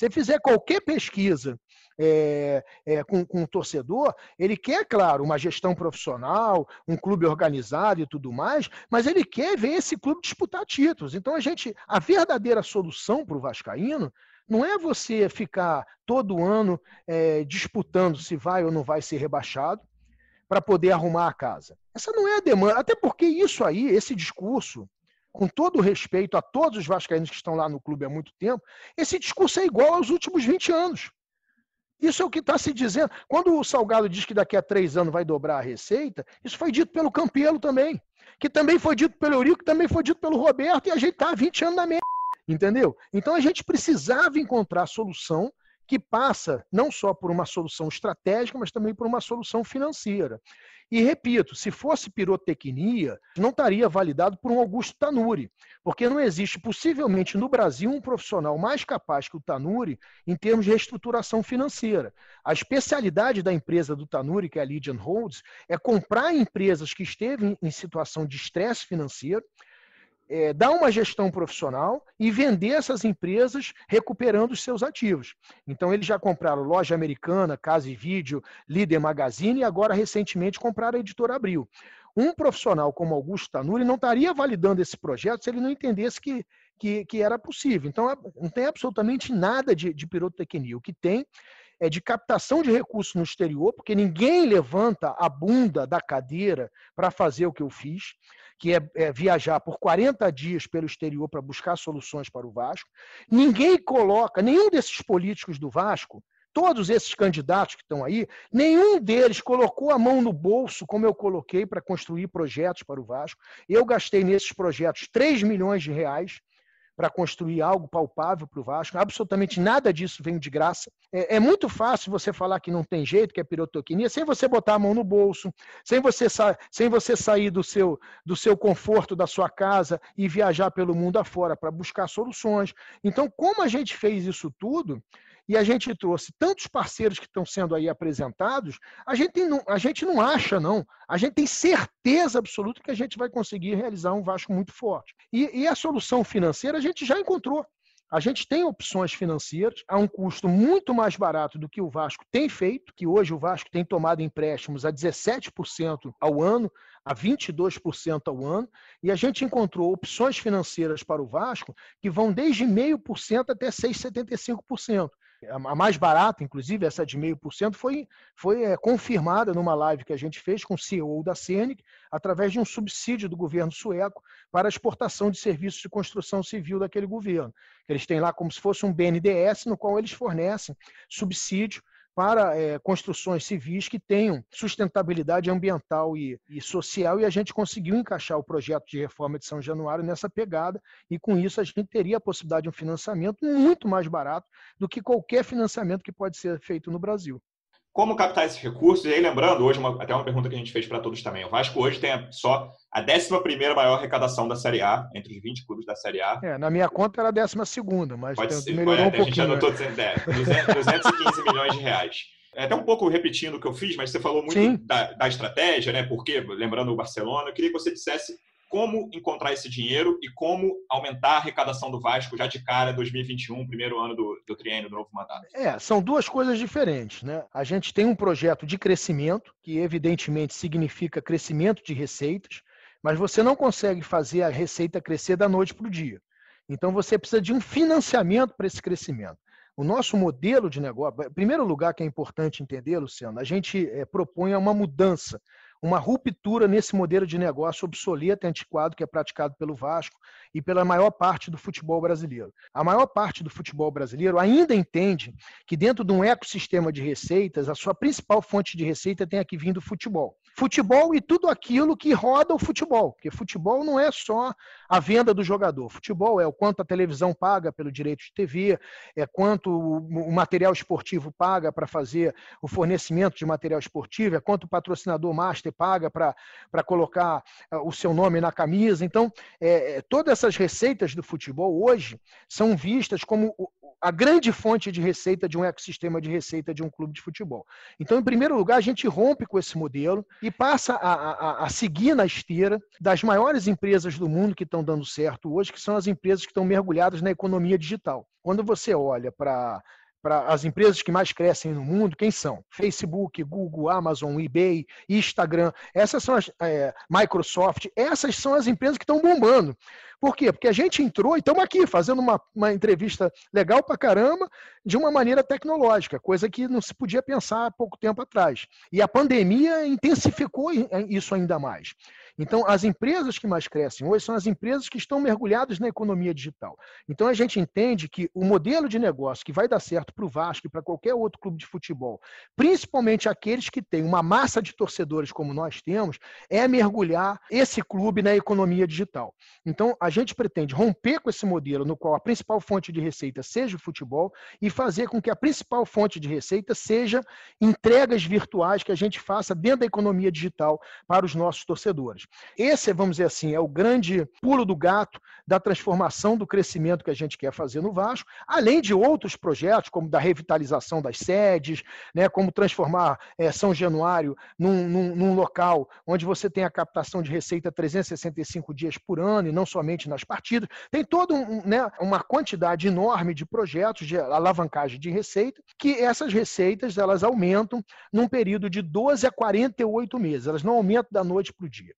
Se fizer qualquer pesquisa é, é, com, com o torcedor, ele quer, claro, uma gestão profissional, um clube organizado e tudo mais, mas ele quer ver esse clube disputar títulos. Então, a gente, a verdadeira solução para o Vascaíno não é você ficar todo ano é, disputando se vai ou não vai ser rebaixado para poder arrumar a casa. Essa não é a demanda, até porque isso aí, esse discurso, com todo o respeito a todos os vascaínos que estão lá no clube há muito tempo, esse discurso é igual aos últimos 20 anos. Isso é o que está se dizendo. Quando o Salgado diz que daqui a três anos vai dobrar a receita, isso foi dito pelo Campelo também. Que também foi dito pelo Eurico, que também foi dito pelo Roberto, e a gente está há 20 anos na merda. Entendeu? Então a gente precisava encontrar solução que passa não só por uma solução estratégica, mas também por uma solução financeira. E repito, se fosse pirotecnia, não estaria validado por um Augusto Tanuri, porque não existe possivelmente no Brasil um profissional mais capaz que o Tanuri em termos de reestruturação financeira. A especialidade da empresa do Tanuri, que é a Legion Holds, é comprar empresas que esteve em situação de estresse financeiro, é, dar uma gestão profissional e vender essas empresas recuperando os seus ativos. Então, eles já compraram Loja Americana, Casa e Vídeo, Líder Magazine e agora, recentemente, compraram a Editora Abril. Um profissional como Augusto Tanuri não estaria validando esse projeto se ele não entendesse que, que, que era possível. Então, não tem absolutamente nada de, de pirotecnia. O que tem é de captação de recursos no exterior, porque ninguém levanta a bunda da cadeira para fazer o que eu fiz que é, é viajar por 40 dias pelo exterior para buscar soluções para o Vasco. Ninguém coloca, nenhum desses políticos do Vasco, todos esses candidatos que estão aí, nenhum deles colocou a mão no bolso, como eu coloquei, para construir projetos para o Vasco. Eu gastei nesses projetos 3 milhões de reais para construir algo palpável para o Vasco. Absolutamente nada disso vem de graça. É, é, muito fácil você falar que não tem jeito, que é pirotecnia, sem você botar a mão no bolso, sem você, sem você sair do seu, do seu conforto da sua casa e viajar pelo mundo afora para buscar soluções. Então, como a gente fez isso tudo, e a gente trouxe tantos parceiros que estão sendo aí apresentados, a gente, não, a gente não acha, não. A gente tem certeza absoluta que a gente vai conseguir realizar um Vasco muito forte. E, e a solução financeira a gente já encontrou. A gente tem opções financeiras a um custo muito mais barato do que o Vasco tem feito, que hoje o Vasco tem tomado empréstimos a 17% ao ano, a 22% ao ano, e a gente encontrou opções financeiras para o Vasco que vão desde 0,5% até 6,75% a mais barata, inclusive, essa de 0,5%, foi, foi é, confirmada numa live que a gente fez com o CEO da CENIC, através de um subsídio do governo sueco para a exportação de serviços de construção civil daquele governo. Eles têm lá como se fosse um BNDES, no qual eles fornecem subsídio para é, construções civis que tenham sustentabilidade ambiental e, e, social, e a gente conseguiu encaixar o projeto de reforma de São Januário nessa pegada, e com isso a gente teria a possibilidade de um financiamento muito mais barato do que qualquer financiamento que pode ser feito no Brasil. Como captar esses recursos? E aí, lembrando, hoje, uma, até uma pergunta que a gente fez para todos também. O Vasco hoje tem só a 11 maior arrecadação da Série A, entre os 20 clubes da Série A. É, na minha conta era a 12, mas Pode ser, melhorou pode, um pouquinho. A gente anotou 215 milhões de reais. É até um pouco repetindo o que eu fiz, mas você falou muito da, da, estratégia, né? Porque, lembrando o Barcelona, eu queria que você dissesse como encontrar esse dinheiro e como aumentar a arrecadação do Vasco já de cara 2021, primeiro ano do, do triênio do novo mandato? É, são duas coisas diferentes, né? A gente tem um projeto de crescimento, que evidentemente significa crescimento de receitas, mas você não consegue fazer a receita crescer da noite para o dia. Então você precisa de um financiamento para esse crescimento. O nosso modelo de negócio, primeiro lugar que é importante entender, Luciano, a gente é, propõe uma mudança uma ruptura nesse modelo de negócio obsoleto e antiquado que é praticado pelo Vasco e pela maior parte do futebol brasileiro. A maior parte do futebol brasileiro ainda entende que dentro de um ecossistema de receitas, a sua principal fonte de receita tem aqui vindo do futebol futebol e tudo aquilo que roda o futebol, porque futebol não é só a venda do jogador. Futebol é o quanto a televisão paga pelo direito de TV, é quanto o material esportivo paga para fazer o fornecimento de material esportivo, é quanto o patrocinador master paga para colocar ah, o seu nome na camisa. Então, é, é, todas essas receitas do futebol hoje são vistas como a grande fonte de receita de um ecossistema de receita de um clube de futebol. Então, em primeiro lugar, a gente rompe com esse modelo e passa a, a, a seguir na esteira das maiores empresas do mundo que estão dando certo hoje, que são as empresas que estão mergulhadas na economia digital. Quando você olha para para as empresas que mais crescem no mundo, quem são? Facebook, Google, Amazon, eBay, Instagram, essas são as é, Microsoft, essas são as empresas que estão bombando. Por quê? Porque a gente entrou e estamos aqui fazendo uma, uma entrevista legal para caramba, de uma maneira tecnológica, coisa que não se podia pensar há pouco tempo atrás. E a pandemia intensificou isso ainda mais. Então, as empresas que mais crescem hoje são as empresas que estão mergulhadas na economia digital. Então, a gente entende que o modelo de negócio que vai dar certo para o Vasco e para qualquer outro clube de futebol, principalmente aqueles que têm uma massa de torcedores como nós temos, é mergulhar esse clube na economia digital. Então, a gente pretende romper com esse modelo no qual a principal fonte de receita seja o futebol e fazer com que a principal fonte de receita seja entregas virtuais que a gente faça dentro da economia digital para os nossos torcedores. Esse, vamos dizer assim, é o grande pulo do gato da transformação do crescimento que a gente quer fazer no Vasco, além de outros projetos, como da revitalização das sedes, né, como transformar é, São Januário num, num, num local onde você tem a captação de receita 365 dias por ano e não somente nas partidas. Tem toda um, né, uma quantidade enorme de projetos de alavancagem de receita, que essas receitas elas aumentam num período de 12 a 48 meses, elas não aumentam da noite para o dia.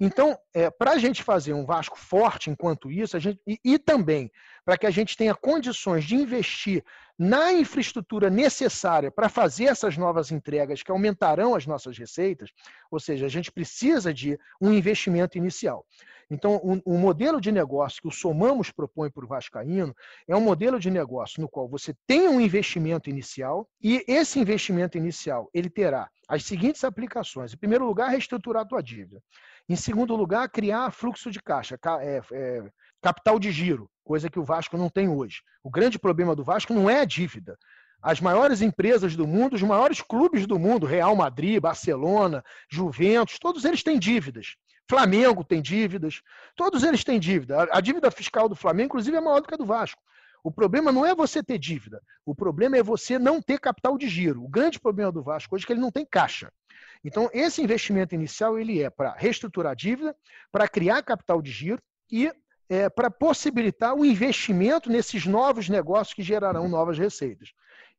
Então, é, para a gente fazer um Vasco forte enquanto isso, a gente, e, e também para que a gente tenha condições de investir na infraestrutura necessária para fazer essas novas entregas que aumentarão as nossas receitas, ou seja, a gente precisa de um investimento inicial. Então, o, o modelo de negócio que o Somamos propõe para o Vascaíno é um modelo de negócio no qual você tem um investimento inicial e esse investimento inicial ele terá as seguintes aplicações. Em primeiro lugar, reestruturar a tua dívida. Em segundo lugar, criar fluxo de caixa, é, é, capital de giro, coisa que o Vasco não tem hoje. O grande problema do Vasco não é a dívida. As maiores empresas do mundo, os maiores clubes do mundo, Real Madrid, Barcelona, Juventus, todos eles têm dívidas. Flamengo tem dívidas, todos eles têm dívida. A dívida fiscal do Flamengo, inclusive, é maior do que a do Vasco. O problema não é você ter dívida, o problema é você não ter capital de giro. O grande problema do Vasco hoje é que ele não tem caixa. Então, esse investimento inicial ele é para reestruturar a dívida, para criar capital de giro e é, para possibilitar o investimento nesses novos negócios que gerarão novas receitas.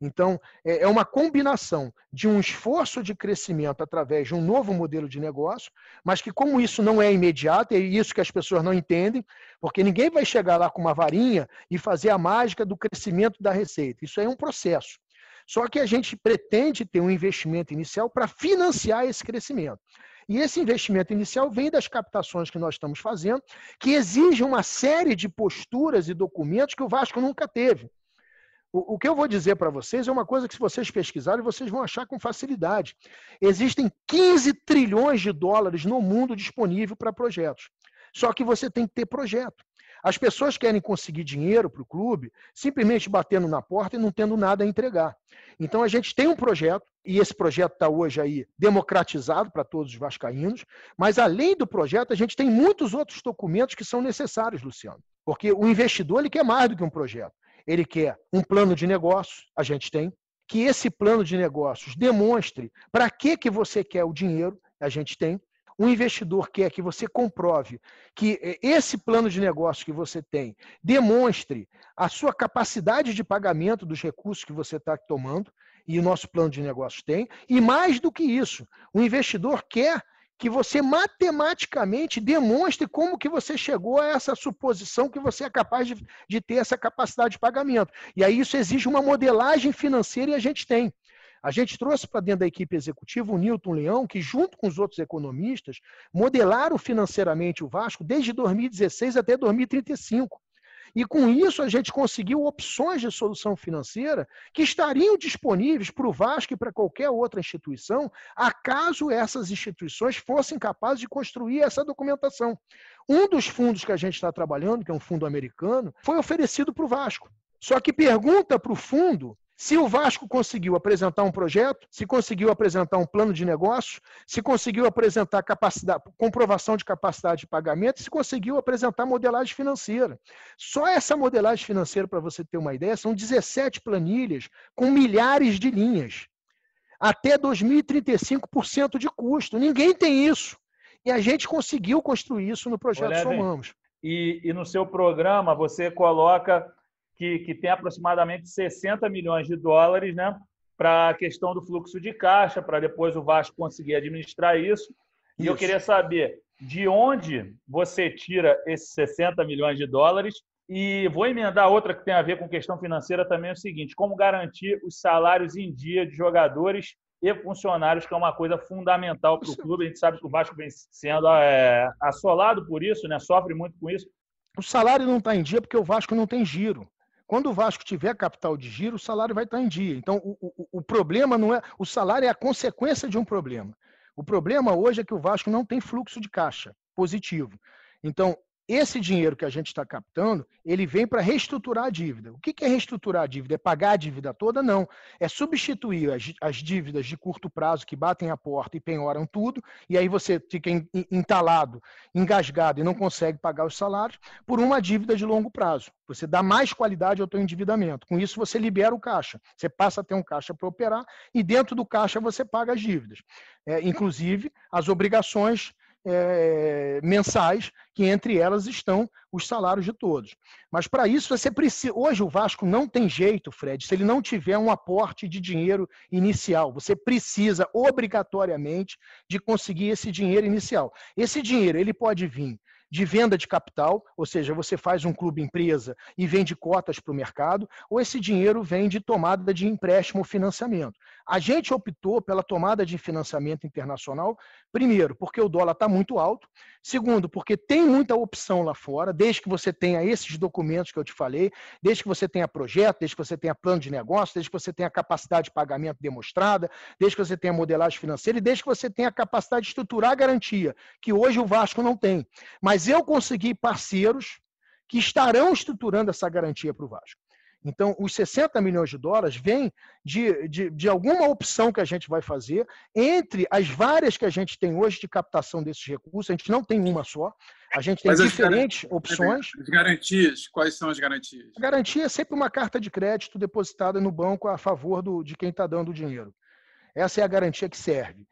Então, é, é uma combinação de um esforço de crescimento através de um novo modelo de negócio, mas que, como isso não é imediato, é isso que as pessoas não entendem, porque ninguém vai chegar lá com uma varinha e fazer a mágica do crescimento da receita. Isso é um processo. Só que a gente pretende ter um investimento inicial para financiar esse crescimento. E esse investimento inicial vem das captações que nós estamos fazendo, que exigem uma série de posturas e documentos que o Vasco nunca teve. O, o que eu vou dizer para vocês é uma coisa que, se vocês pesquisarem, vocês vão achar com facilidade. Existem 15 trilhões de dólares no mundo disponível para projetos. Só que você tem que ter projeto. As pessoas querem conseguir dinheiro para o clube simplesmente batendo na porta e não tendo nada a entregar. Então a gente tem um projeto, e esse projeto está hoje aí democratizado para todos os vascaínos, mas além do projeto, a gente tem muitos outros documentos que são necessários, Luciano. Porque o investidor ele quer mais do que um projeto. Ele quer um plano de negócio, a gente tem. que esse plano de negócios demonstre para que, que você quer o dinheiro, a gente tem. O investidor quer que você comprove que eh, esse plano de negócio que você tem demonstre a sua capacidade de pagamento dos recursos que você está tomando, e o nosso plano de negócios tem. E mais do que isso, o investidor quer que você matematicamente demonstre como que você chegou a essa suposição que você é capaz de, de ter essa capacidade de pagamento. E aí isso exige uma modelagem financeira e a gente tem. A gente trouxe para dentro da equipe executiva o Newton Leão, que, junto com os outros economistas, modelaram financeiramente o Vasco desde 2016 até 2035. E com isso a gente conseguiu opções de solução financeira que estariam disponíveis para o Vasco e para qualquer outra instituição, acaso essas instituições fossem capazes de construir essa documentação. Um dos fundos que a gente está trabalhando, que é um fundo americano, foi oferecido para o Vasco. Só que pergunta para o fundo se o Vasco conseguiu apresentar um projeto, se conseguiu apresentar um plano de negócio, se conseguiu apresentar capacidade, comprovação de capacidade de pagamento, se conseguiu apresentar modelagem financeira. Só essa modelagem financeira, para você ter uma ideia, são 17 planilhas com milhares de linhas. Até 2035% de custo. Ninguém tem isso. E a gente conseguiu construir isso no projeto Olha, Somamos. E, e no seu programa você coloca que, que tem aproximadamente 60 milhões de dólares né, para a questão do fluxo de caixa, para depois o Vasco conseguir administrar isso. E isso. eu queria saber de onde você tira esses 60 milhões de dólares. E vou emendar outra que tem a ver com questão financeira também, é o seguinte: como garantir os salários em dia de jogadores e funcionários, que é uma coisa fundamental para o clube. A gente sabe que o Vasco vem sendo é, assolado por isso, né? sofre muito com isso. O salário não está em dia porque o Vasco não tem giro. Quando o Vasco tiver capital de giro, o salário vai estar em dia. Então, o, o, o problema não é. O salário é a consequência de um problema. O problema hoje é que o Vasco não tem fluxo de caixa positivo. Então, esse dinheiro que a gente está captando, ele vem para reestruturar a dívida. O que é reestruturar a dívida? É pagar a dívida toda? Não. É substituir as, as dívidas de curto prazo que batem a porta e penhoram tudo, e aí você fica entalado, engasgado e não consegue pagar os salários, por uma dívida de longo prazo. Você dá mais qualidade ao teu endividamento. Com isso, você libera o caixa. Você passa a ter um caixa para operar e dentro do caixa você paga as dívidas. É, inclusive, as obrigações é, mensais, que entre elas estão os salários de todos. Mas para isso você precisa. Hoje o Vasco não tem jeito, Fred, se ele não tiver um aporte de dinheiro inicial. Você precisa obrigatoriamente de conseguir esse dinheiro inicial. Esse dinheiro ele pode vir de venda de capital, ou seja, você faz um clube empresa e vende cotas para o mercado, ou esse dinheiro vem de tomada de empréstimo ou financiamento. A gente optou pela tomada de financiamento internacional, primeiro, porque o dólar está muito alto, segundo, porque tem muita opção lá fora, desde que você tenha esses documentos que eu te falei, desde que você tenha projeto, desde que você tenha plano de negócio, desde que você tenha capacidade de pagamento demonstrada, desde que você tenha modelagem financeira e desde que você tenha capacidade de estruturar a garantia, que hoje o Vasco não tem. Mas eu consegui parceiros que estarão estruturando essa garantia para o Vasco. Então, os 60 milhões de dólares vêm de, de, de, alguma opção que a gente vai fazer entre as várias que a gente tem hoje de captação desses recursos. A gente não tem uma só, a gente tem Mas diferentes opções. As garantias, quais são as garantias? A garantia é sempre uma carta de crédito depositada no banco a favor do, de quem está dando o dinheiro. Essa é a garantia que serve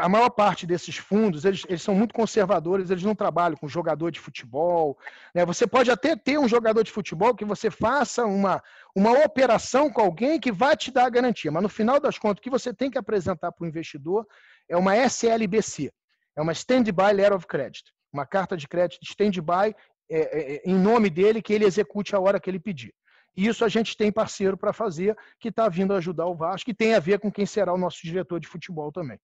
a maior parte desses fundos, eles, eles, são muito conservadores, eles não trabalham com jogador de futebol. Né? Você pode até ter um jogador de futebol que você faça uma, uma operação com alguém que vai te dar a garantia, mas no final das contas, o que você tem que apresentar para o investidor é uma SLBC, é uma Stand-by Letter of Credit, uma carta de crédito stand-by é, é, é, em nome dele que ele execute a hora que ele pedir. E isso a gente tem parceiro para fazer, que está vindo ajudar o Vasco, e tem a ver com quem será o nosso diretor de futebol também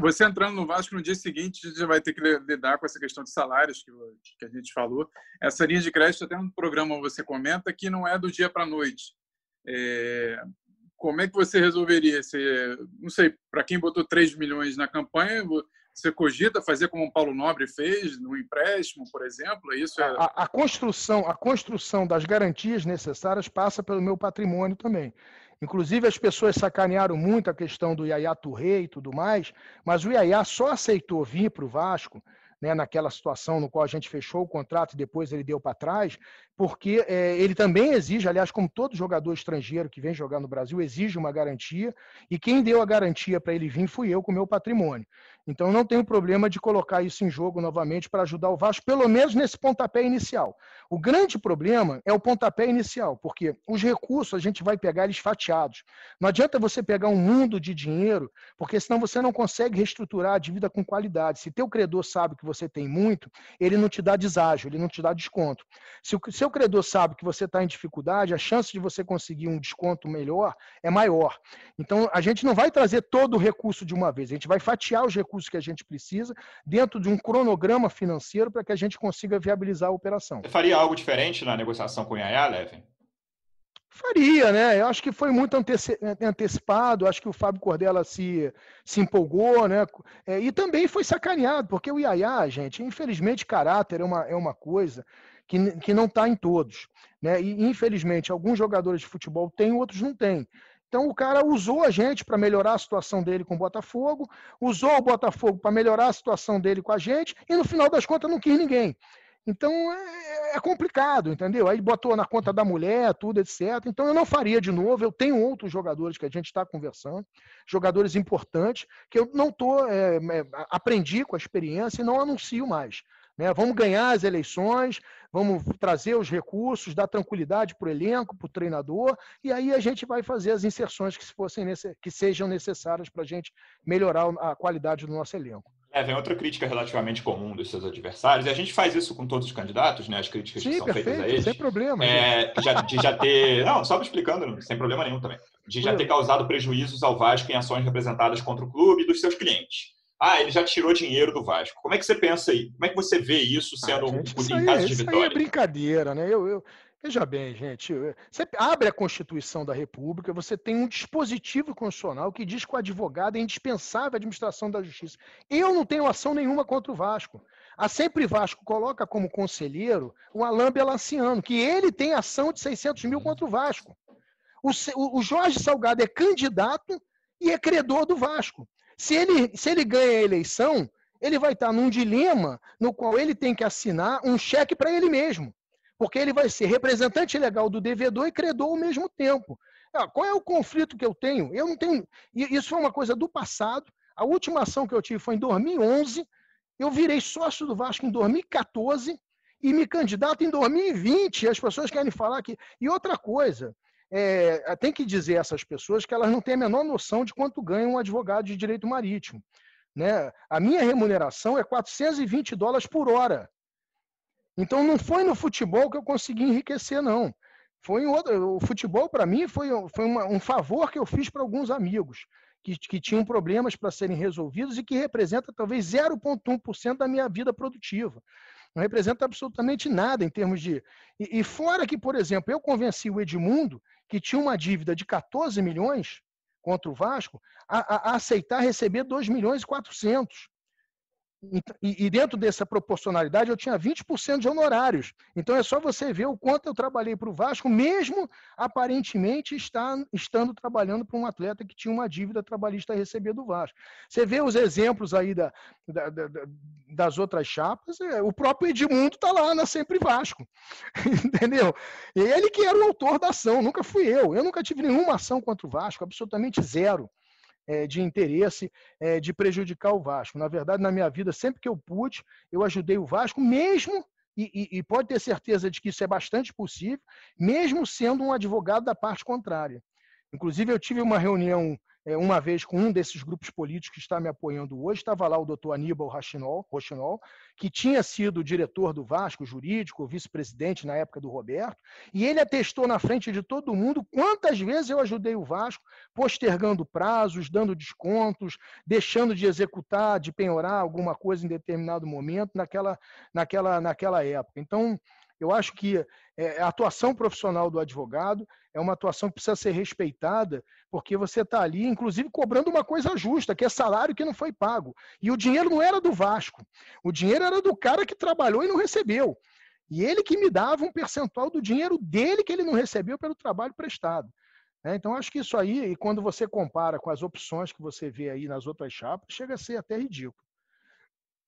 você entrando no Vasco no dia seguinte, já vai ter que lidar com essa questão de salários que, a gente falou. Essa linha de crédito, até um programa você comenta que não é do dia para a noite. É, como é que você resolveria? Você, não sei, para quem botou 3 milhões na campanha, você cogita fazer como o Paulo Nobre fez, no empréstimo, por exemplo? É isso é... a, a, construção, a construção das garantias necessárias passa pelo meu patrimônio também. Inclusive, as pessoas sacanearam muito a questão do Yaya Touré e tudo mais, mas o Yaya só aceitou vir para o Vasco né, naquela situação no qual a gente fechou o contrato e depois ele deu para trás, porque é, ele também exige, aliás, como todo jogador estrangeiro que vem jogar no Brasil, exige uma garantia, e quem deu a garantia para ele vir fui eu com o meu patrimônio. Então não tenho problema de colocar isso em jogo novamente para ajudar o Vasco, pelo menos nesse pontapé inicial. O grande problema é o pontapé inicial, porque os recursos a gente vai pegar eles fatiados. Não adianta você pegar um mundo de dinheiro, porque senão você não consegue reestruturar a dívida com qualidade. Se teu credor sabe que você tem muito, ele não te dá deságio, ele não te dá desconto. Se o seu credor sabe que você está em dificuldade, a chance de você conseguir um desconto melhor é maior. Então a gente não vai trazer todo o recurso de uma vez, a gente vai fatiar os recursos recursos que a gente precisa dentro de um cronograma financeiro para que a gente consiga viabilizar a operação. Você faria algo diferente na negociação com o Yaya, Levin? Faria, né? Eu acho que foi muito anteci antecipado, acho que o Fábio Cordela se, se empolgou, né? É, e também foi sacaneado, porque o Yaya, gente, infelizmente, caráter é uma, é uma coisa que, que não está em todos. Né? E, infelizmente, alguns jogadores de futebol têm, outros não têm. Então o cara usou a gente para melhorar a situação dele com o Botafogo, usou o Botafogo para melhorar a situação dele com a gente, e no final das contas não quis ninguém. Então é, é, complicado, entendeu? Aí botou na conta da mulher, tudo, etc. Então eu não faria de novo. Eu tenho outros jogadores que a gente está conversando, jogadores importantes, que eu não estou. É, é, aprendi com a experiência e não anuncio mais. Né? Vamos ganhar as eleições, vamos trazer os recursos, dar tranquilidade para o elenco, para o treinador, e aí a gente vai fazer as inserções que, fossem, que sejam necessárias para a gente melhorar a qualidade do nosso elenco. É, vem outra crítica relativamente comum dos seus adversários, e a gente faz isso com todos os candidatos, né? As críticas Sim, que são perfeito, feitas a eles. Sem problema. É, já, de já ter. Não, só me explicando, sem problema nenhum também. De já ter causado prejuízos ao Vasco em ações representadas contra o clube e dos seus clientes ah, ele já tirou dinheiro do Vasco. Como é que você pensa aí? Como é que você vê isso ah, sendo ah, gente, um, isso em caso de vitória? Isso aí é brincadeira, né? Eu, eu, veja bem, gente, você abre a Constituição da República, você tem um dispositivo constitucional que diz que o advogado é indispensável à administração da justiça. Eu não tenho ação nenhuma contra o Vasco. A Sempre Vasco coloca como conselheiro o Alain Belanciano, que ele tem ação de 600 mil contra o Vasco. O, o Jorge Salgado é candidato e é credor do Vasco. Se ele, se ele ganha a eleição, ele vai estar num dilema no qual ele tem que assinar um cheque para ele mesmo. Porque ele vai ser representante legal do devedor e credor ao mesmo tempo. Ah, qual é o conflito que eu tenho? Eu não tenho. Isso foi uma coisa do passado. A última ação que eu tive foi em 2011. Eu virei sócio do Vasco em 2014 e me candidato em 2020. As pessoas querem falar que. E outra coisa, é, tem que dizer a essas pessoas que elas não têm a menor noção de quanto ganha um advogado de direito marítimo. Né? A minha remuneração é 420 dólares por hora. Então não foi no futebol que eu consegui enriquecer, não. Foi outro, o futebol, para mim, foi, foi uma, um favor que eu fiz para alguns amigos que, que tinham problemas para serem resolvidos e que representa talvez 0,1% da minha vida produtiva. Não representa absolutamente nada em termos de. E, e, fora que, por exemplo, eu convenci o Edmundo que tinha uma dívida de 14 milhões contra o Vasco, a, a, a aceitar receber 2 milhões e 400. E, e, dentro dessa proporcionalidade eu tinha 20% de honorários. Então é só você ver o quanto eu trabalhei para o Vasco, mesmo aparentemente está, estando trabalhando para um atleta que tinha uma dívida trabalhista a receber do Vasco. Você vê os exemplos aí da, da, da, das outras chapas, é, o próprio Edmundo está lá na Sempre Vasco. Entendeu? Ele que era o autor da ação, nunca fui eu. Eu nunca tive nenhuma ação contra o Vasco, absolutamente zero é, de interesse é, de prejudicar o Vasco. Na verdade, na minha vida, sempre que eu pude, eu ajudei o Vasco, mesmo, e, e, e pode ter certeza de que isso é bastante possível, mesmo sendo um advogado da parte contrária. Inclusive, eu tive uma reunião uma vez com um desses grupos políticos que está me apoiando hoje, estava lá o doutor Aníbal Rochinol, Rochinol, que tinha sido diretor do Vasco, jurídico, vice-presidente na época do Roberto, e ele atestou na frente de todo mundo quantas vezes eu ajudei o Vasco, postergando prazos, dando descontos, deixando de executar, de penhorar alguma coisa em determinado momento naquela, naquela, naquela época. Então, eu acho que é, a atuação profissional do advogado é uma atuação que precisa ser respeitada, porque você está ali, inclusive, cobrando uma coisa justa, que é salário que não foi pago. E o dinheiro não era do Vasco, o dinheiro era do cara que trabalhou e não recebeu. E ele que me dava um percentual do dinheiro dele que ele não recebeu pelo trabalho prestado. É, então, acho que isso aí, e quando você compara com as opções que você vê aí nas outras chapas, chega a ser até ridículo.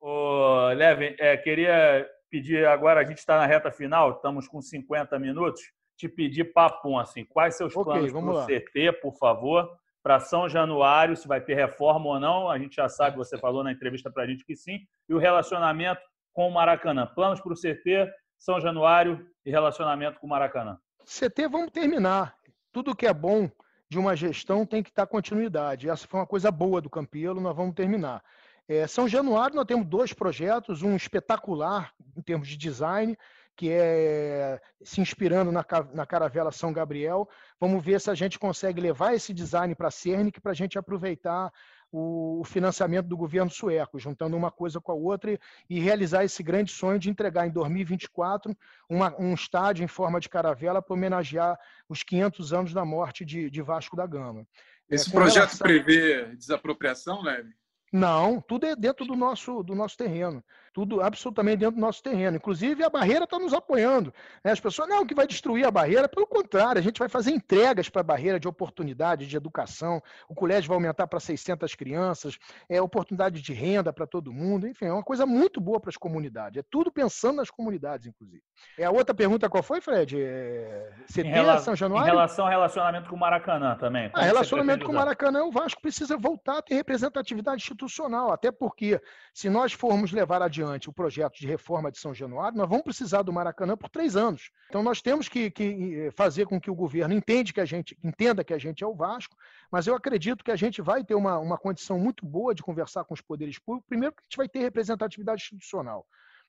Ô, Levin, é, queria pedir agora, a gente está na reta final, estamos com 50 minutos, te pedir papo assim, quais seus planos okay, para o CT, por favor, para São Januário, se vai ter reforma ou não, a gente já sabe, você falou na entrevista para a gente que sim, e o relacionamento com o Maracanã. Planos para o CT, São Januário e relacionamento com o Maracanã. CT, vamos terminar. Tudo que é bom de uma gestão tem que estar continuidade. Essa foi uma coisa boa do Campelo, nós vamos terminar. É, São Januário, nós temos dois projetos, um espetacular em termos de design, que é se inspirando na, na Caravela São Gabriel. Vamos ver se a gente consegue levar esse design para a Cernic para a gente aproveitar o, financiamento do governo sueco, juntando uma coisa com a outra e, e realizar esse grande sonho de entregar em 2024 uma, um estádio em forma de caravela para homenagear os 500 anos da morte de, de Vasco da Gama. Esse é, projeto relação... prevê desapropriação, Leve? Não, tudo é dentro do nosso, do nosso terreno tudo absolutamente dentro do nosso terreno. Inclusive, a barreira está nos apoiando. Né? As pessoas, não, que vai destruir a barreira, pelo contrário, a gente vai fazer entregas para a barreira de oportunidade, de educação. O colégio vai aumentar para 600 crianças, é oportunidade de renda para todo mundo. Enfim, é uma coisa muito boa para as comunidades. É tudo pensando nas comunidades, inclusive. É a outra pergunta qual foi, Fred? É... Em rela... São Januário? Em relação ao relacionamento com o Maracanã também. Ah, relacionamento com o Maracanã, o Vasco precisa voltar a ter representatividade institucional, até porque se nós formos levar adiante adiante o projeto de reforma de São Januário, nós vamos precisar do Maracanã por três anos. Então nós temos que, que fazer com que o governo entenda que a gente entenda que a gente é o Vasco, mas eu acredito que a gente vai ter uma, uma condição muito boa de conversar com os poderes públicos. Primeiro, que a gente vai ter representatividade institucional.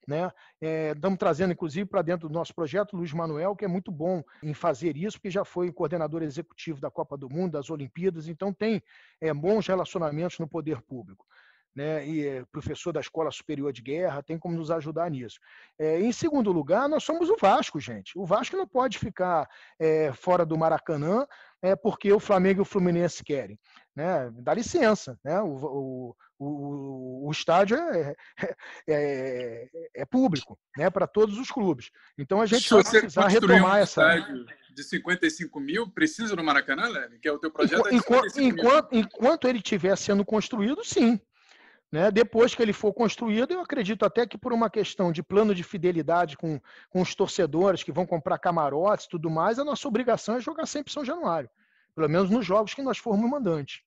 Né? É, estamos trazendo, inclusive, para dentro do nosso projeto Luiz Manuel, que é muito bom em fazer isso, porque já foi coordenador executivo da Copa do Mundo, das Olimpíadas, então tem é, bons relacionamentos no poder público né, e é professor da Escola Superior de Guerra, tem como nos ajudar nisso. É, em segundo lugar, nós somos o Vasco, gente. O Vasco não pode ficar é, fora do Maracanã é, porque o Flamengo e o Fluminense querem. Né? Dá licença, né? o, o, o, o estádio é, é, é, público né? para todos os clubes. Então a gente vai precisar retomar um essa. De 55 mil, precisa no Maracanã, Leve? Que é o teu projeto? Enquanto, enquanto, enquanto ele estiver sendo construído, sim. Né? Depois que ele for construído, eu acredito até que por uma questão de plano de fidelidade com, com os torcedores que vão comprar camarotes e tudo mais, a nossa obrigação é jogar sempre São Januário. Pelo menos nos jogos que nós formos mandante.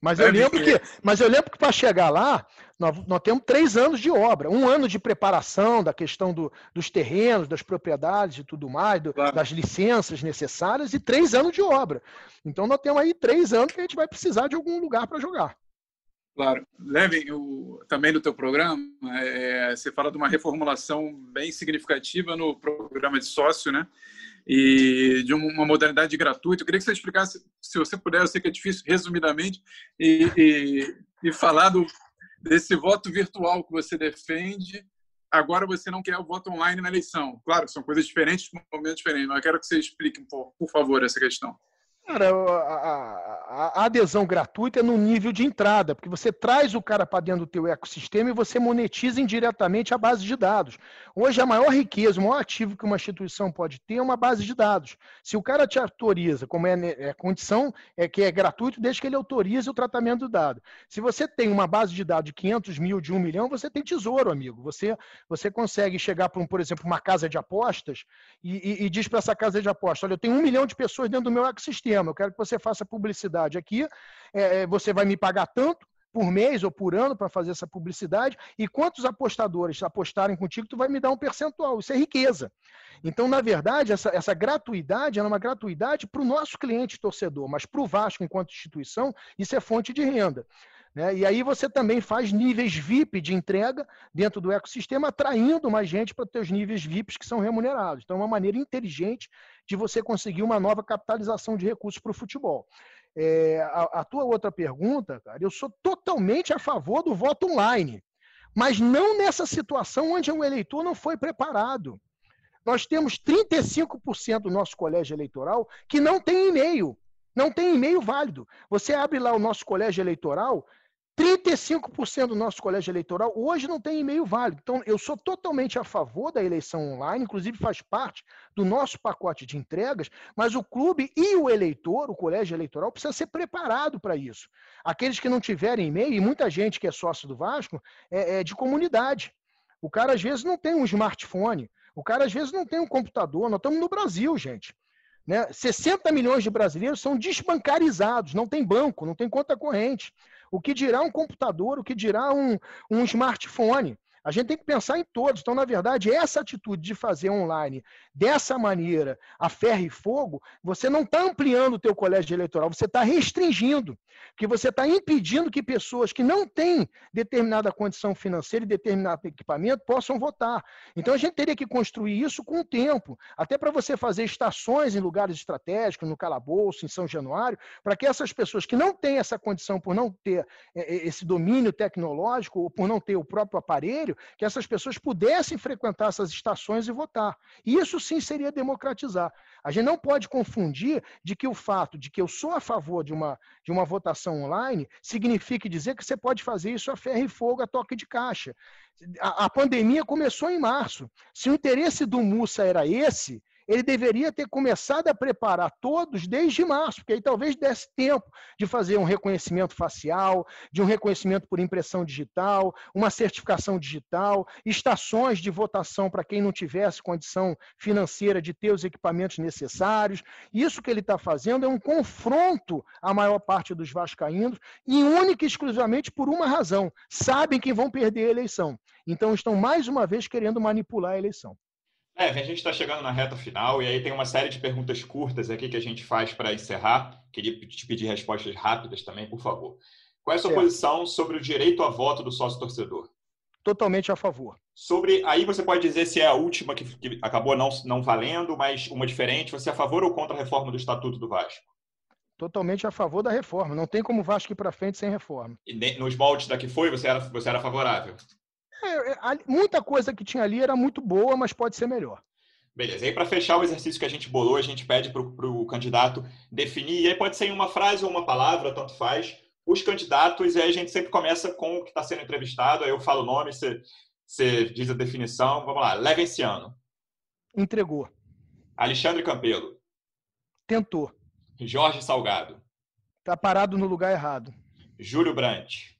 Mas eu lembro que, mas eu lembro que para chegar lá, nós, nós, temos três anos de obra, um ano de preparação da questão do, dos terrenos, das propriedades e tudo mais, do, claro. das licenças necessárias, e três anos de obra. Então nós temos aí três anos que a gente vai precisar de algum lugar para jogar. Claro. Levem, o, também no teu programa, é, você fala de uma reformulação bem significativa no programa de sócio, né? E de uma modalidade gratuita. Eu queria que você explicasse, se você puder, eu sei que é difícil, resumidamente, e, e, e falar do, desse voto virtual que você defende. Agora você não quer o voto online na eleição. Claro, são coisas diferentes, momentos diferentes, mas eu quero que você explique, por, por favor, essa questão. Cara, a, a, a, adesão gratuita é no nível de entrada, porque você traz o cara para dentro do teu ecossistema e você monetiza indiretamente a base de dados. Hoje, a maior riqueza, o maior ativo que uma instituição pode ter é uma base de dados. Se o cara te autoriza, como é, é condição, é que é gratuito desde que ele autorize o tratamento do dado. Se você tem uma base de dados de 500 mil, de 1 milhão, você tem tesouro, amigo. Você, você consegue chegar para, um, por exemplo, uma casa de apostas e, e, e diz para essa casa de apostas, olha, eu tenho um milhão de pessoas dentro do meu ecossistema, eu quero que você faça publicidade aqui, é, é, você vai me pagar tanto por mês ou por ano para fazer essa publicidade, e quantos apostadores apostarem contigo, tu vai me dar um percentual. Isso é riqueza. Então, na verdade, essa, essa gratuidade é uma gratuidade para o nosso cliente torcedor, mas para o Vasco, enquanto instituição, isso é fonte de renda. Né? E aí você também faz níveis VIP de entrega dentro do ecossistema, atraindo mais gente para os níveis VIPs que são remunerados. Então, é uma maneira inteligente de você conseguir uma nova capitalização de recursos para o futebol. É, a, a tua outra pergunta, cara, eu sou totalmente a favor do voto online, mas não nessa situação onde o eleitor não foi preparado. Nós temos 35% do nosso colégio eleitoral que não tem e-mail. Não tem e-mail válido. Você abre lá o nosso colégio eleitoral, 35% do nosso colégio eleitoral hoje não tem e-mail válido. Então, eu sou totalmente a favor da eleição online, inclusive faz parte do nosso pacote de entregas, mas o clube e o eleitor, o colégio eleitoral, precisa ser preparado para isso. Aqueles que não tiverem e-mail, e muita gente que é sócio do Vasco, é, é de comunidade. O cara, às vezes, não tem um smartphone, o cara, às vezes, não tem um computador. Nós estamos no Brasil, gente. Né? 60 milhões de brasileiros são desbancarizados, não tem banco, não tem conta corrente. O que dirá um computador, o que dirá um, um smartphone? A gente tem que pensar em todos. Então, na verdade, essa atitude de fazer online dessa maneira, a ferro e fogo, você não está ampliando o teu colégio eleitoral, você está restringindo, que você está impedindo que pessoas que não têm determinada condição financeira e determinado equipamento possam votar. Então, a gente teria que construir isso com o tempo, até para você fazer estações em lugares estratégicos, no Calabouço, em São Januário, para que essas pessoas que não têm essa condição por não ter é, é, esse domínio tecnológico ou por não ter o próprio aparelho, que essas pessoas pudessem frequentar essas estações e votar. Isso sim seria democratizar. A gente não pode confundir de que o fato de que eu sou a favor de uma, de uma votação online signifique dizer que você pode fazer isso a ferro e fogo, a toque de caixa. A, a pandemia começou em março. Se o interesse do Mussa era esse, ele deveria ter começado a preparar todos desde março, porque aí talvez desse tempo de fazer um reconhecimento facial, de um reconhecimento por impressão digital, uma certificação digital, estações de votação para quem não tivesse condição financeira de ter os equipamentos necessários. Isso que ele está fazendo é um confronto à maior parte dos vascaínos, e única e exclusivamente por uma razão: sabem que vão perder a eleição. Então estão mais uma vez querendo manipular a eleição. É, a gente está chegando na reta final e aí tem uma série de perguntas curtas aqui que a gente faz para encerrar. Queria te pedir respostas rápidas também, por favor. Qual é a sua certo. posição sobre o direito a voto do sócio torcedor? Totalmente a favor. Sobre aí você pode dizer se é a última que, que acabou não, não valendo, mas uma diferente. Você é a favor ou contra a reforma do Estatuto do Vasco? Totalmente a favor da reforma. Não tem como o Vasco ir para frente sem reforma. E nos moldes da que foi, você era, você era favorável? É, é muita coisa que tinha ali era muito boa, mas pode ser melhor. Beleza. E aí, para fechar o exercício que a gente bolou, a gente pede para o candidato definir, e aí pode ser em uma frase ou uma palavra, tanto faz, os candidatos, e aí a gente sempre começa com o que está sendo entrevistado, aí eu falo o nome, você, você diz a definição. Vamos lá. Leva esse ano. Entregou. Alexandre Campelo. Tentou. Jorge Salgado. Está parado no lugar errado. Júlio Brandt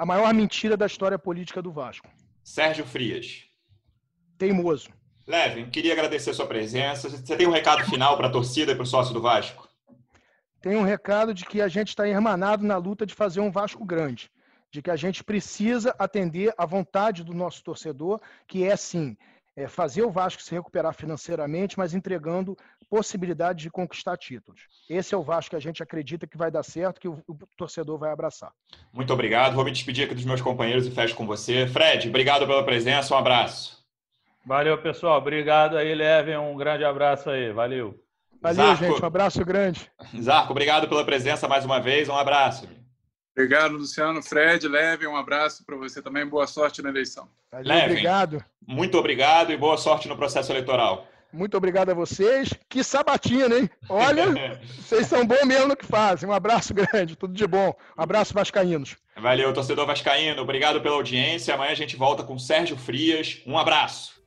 a maior mentira da história política do Vasco. Sérgio Frias. Teimoso. Levin, queria agradecer a sua presença. Você tem um recado final para a torcida e para o sócio do Vasco? Tem um recado de que a gente está hermanado na luta de fazer um Vasco grande. De que a gente precisa atender à vontade do nosso torcedor, que é sim é, fazer o Vasco se recuperar financeiramente, mas entregando possibilidade de conquistar títulos. Esse é o Vasco que a gente acredita que vai dar certo, que o, o, torcedor vai abraçar. Muito obrigado. Vou me despedir aqui dos meus companheiros e fecho com você. Fred, obrigado pela presença. Um abraço. Valeu, pessoal. Obrigado aí, Levem. Um grande abraço aí. Valeu. Valeu, Zarco. gente. Um abraço grande. Zarco, obrigado pela presença mais uma vez. Um abraço. Obrigado, Luciano. Fred, Leve, um abraço para você também. Boa sorte na eleição. Leve, obrigado. Muito obrigado e boa sorte no processo eleitoral. Muito obrigado a vocês. Que sabatina, hein? Olha, vocês são bons mesmo no que fazem. Um abraço grande, tudo de bom. Um abraço, Vascaínos. Valeu, torcedor Vascaíno. Obrigado pela audiência. Amanhã a gente volta com Sérgio Frias. Um abraço.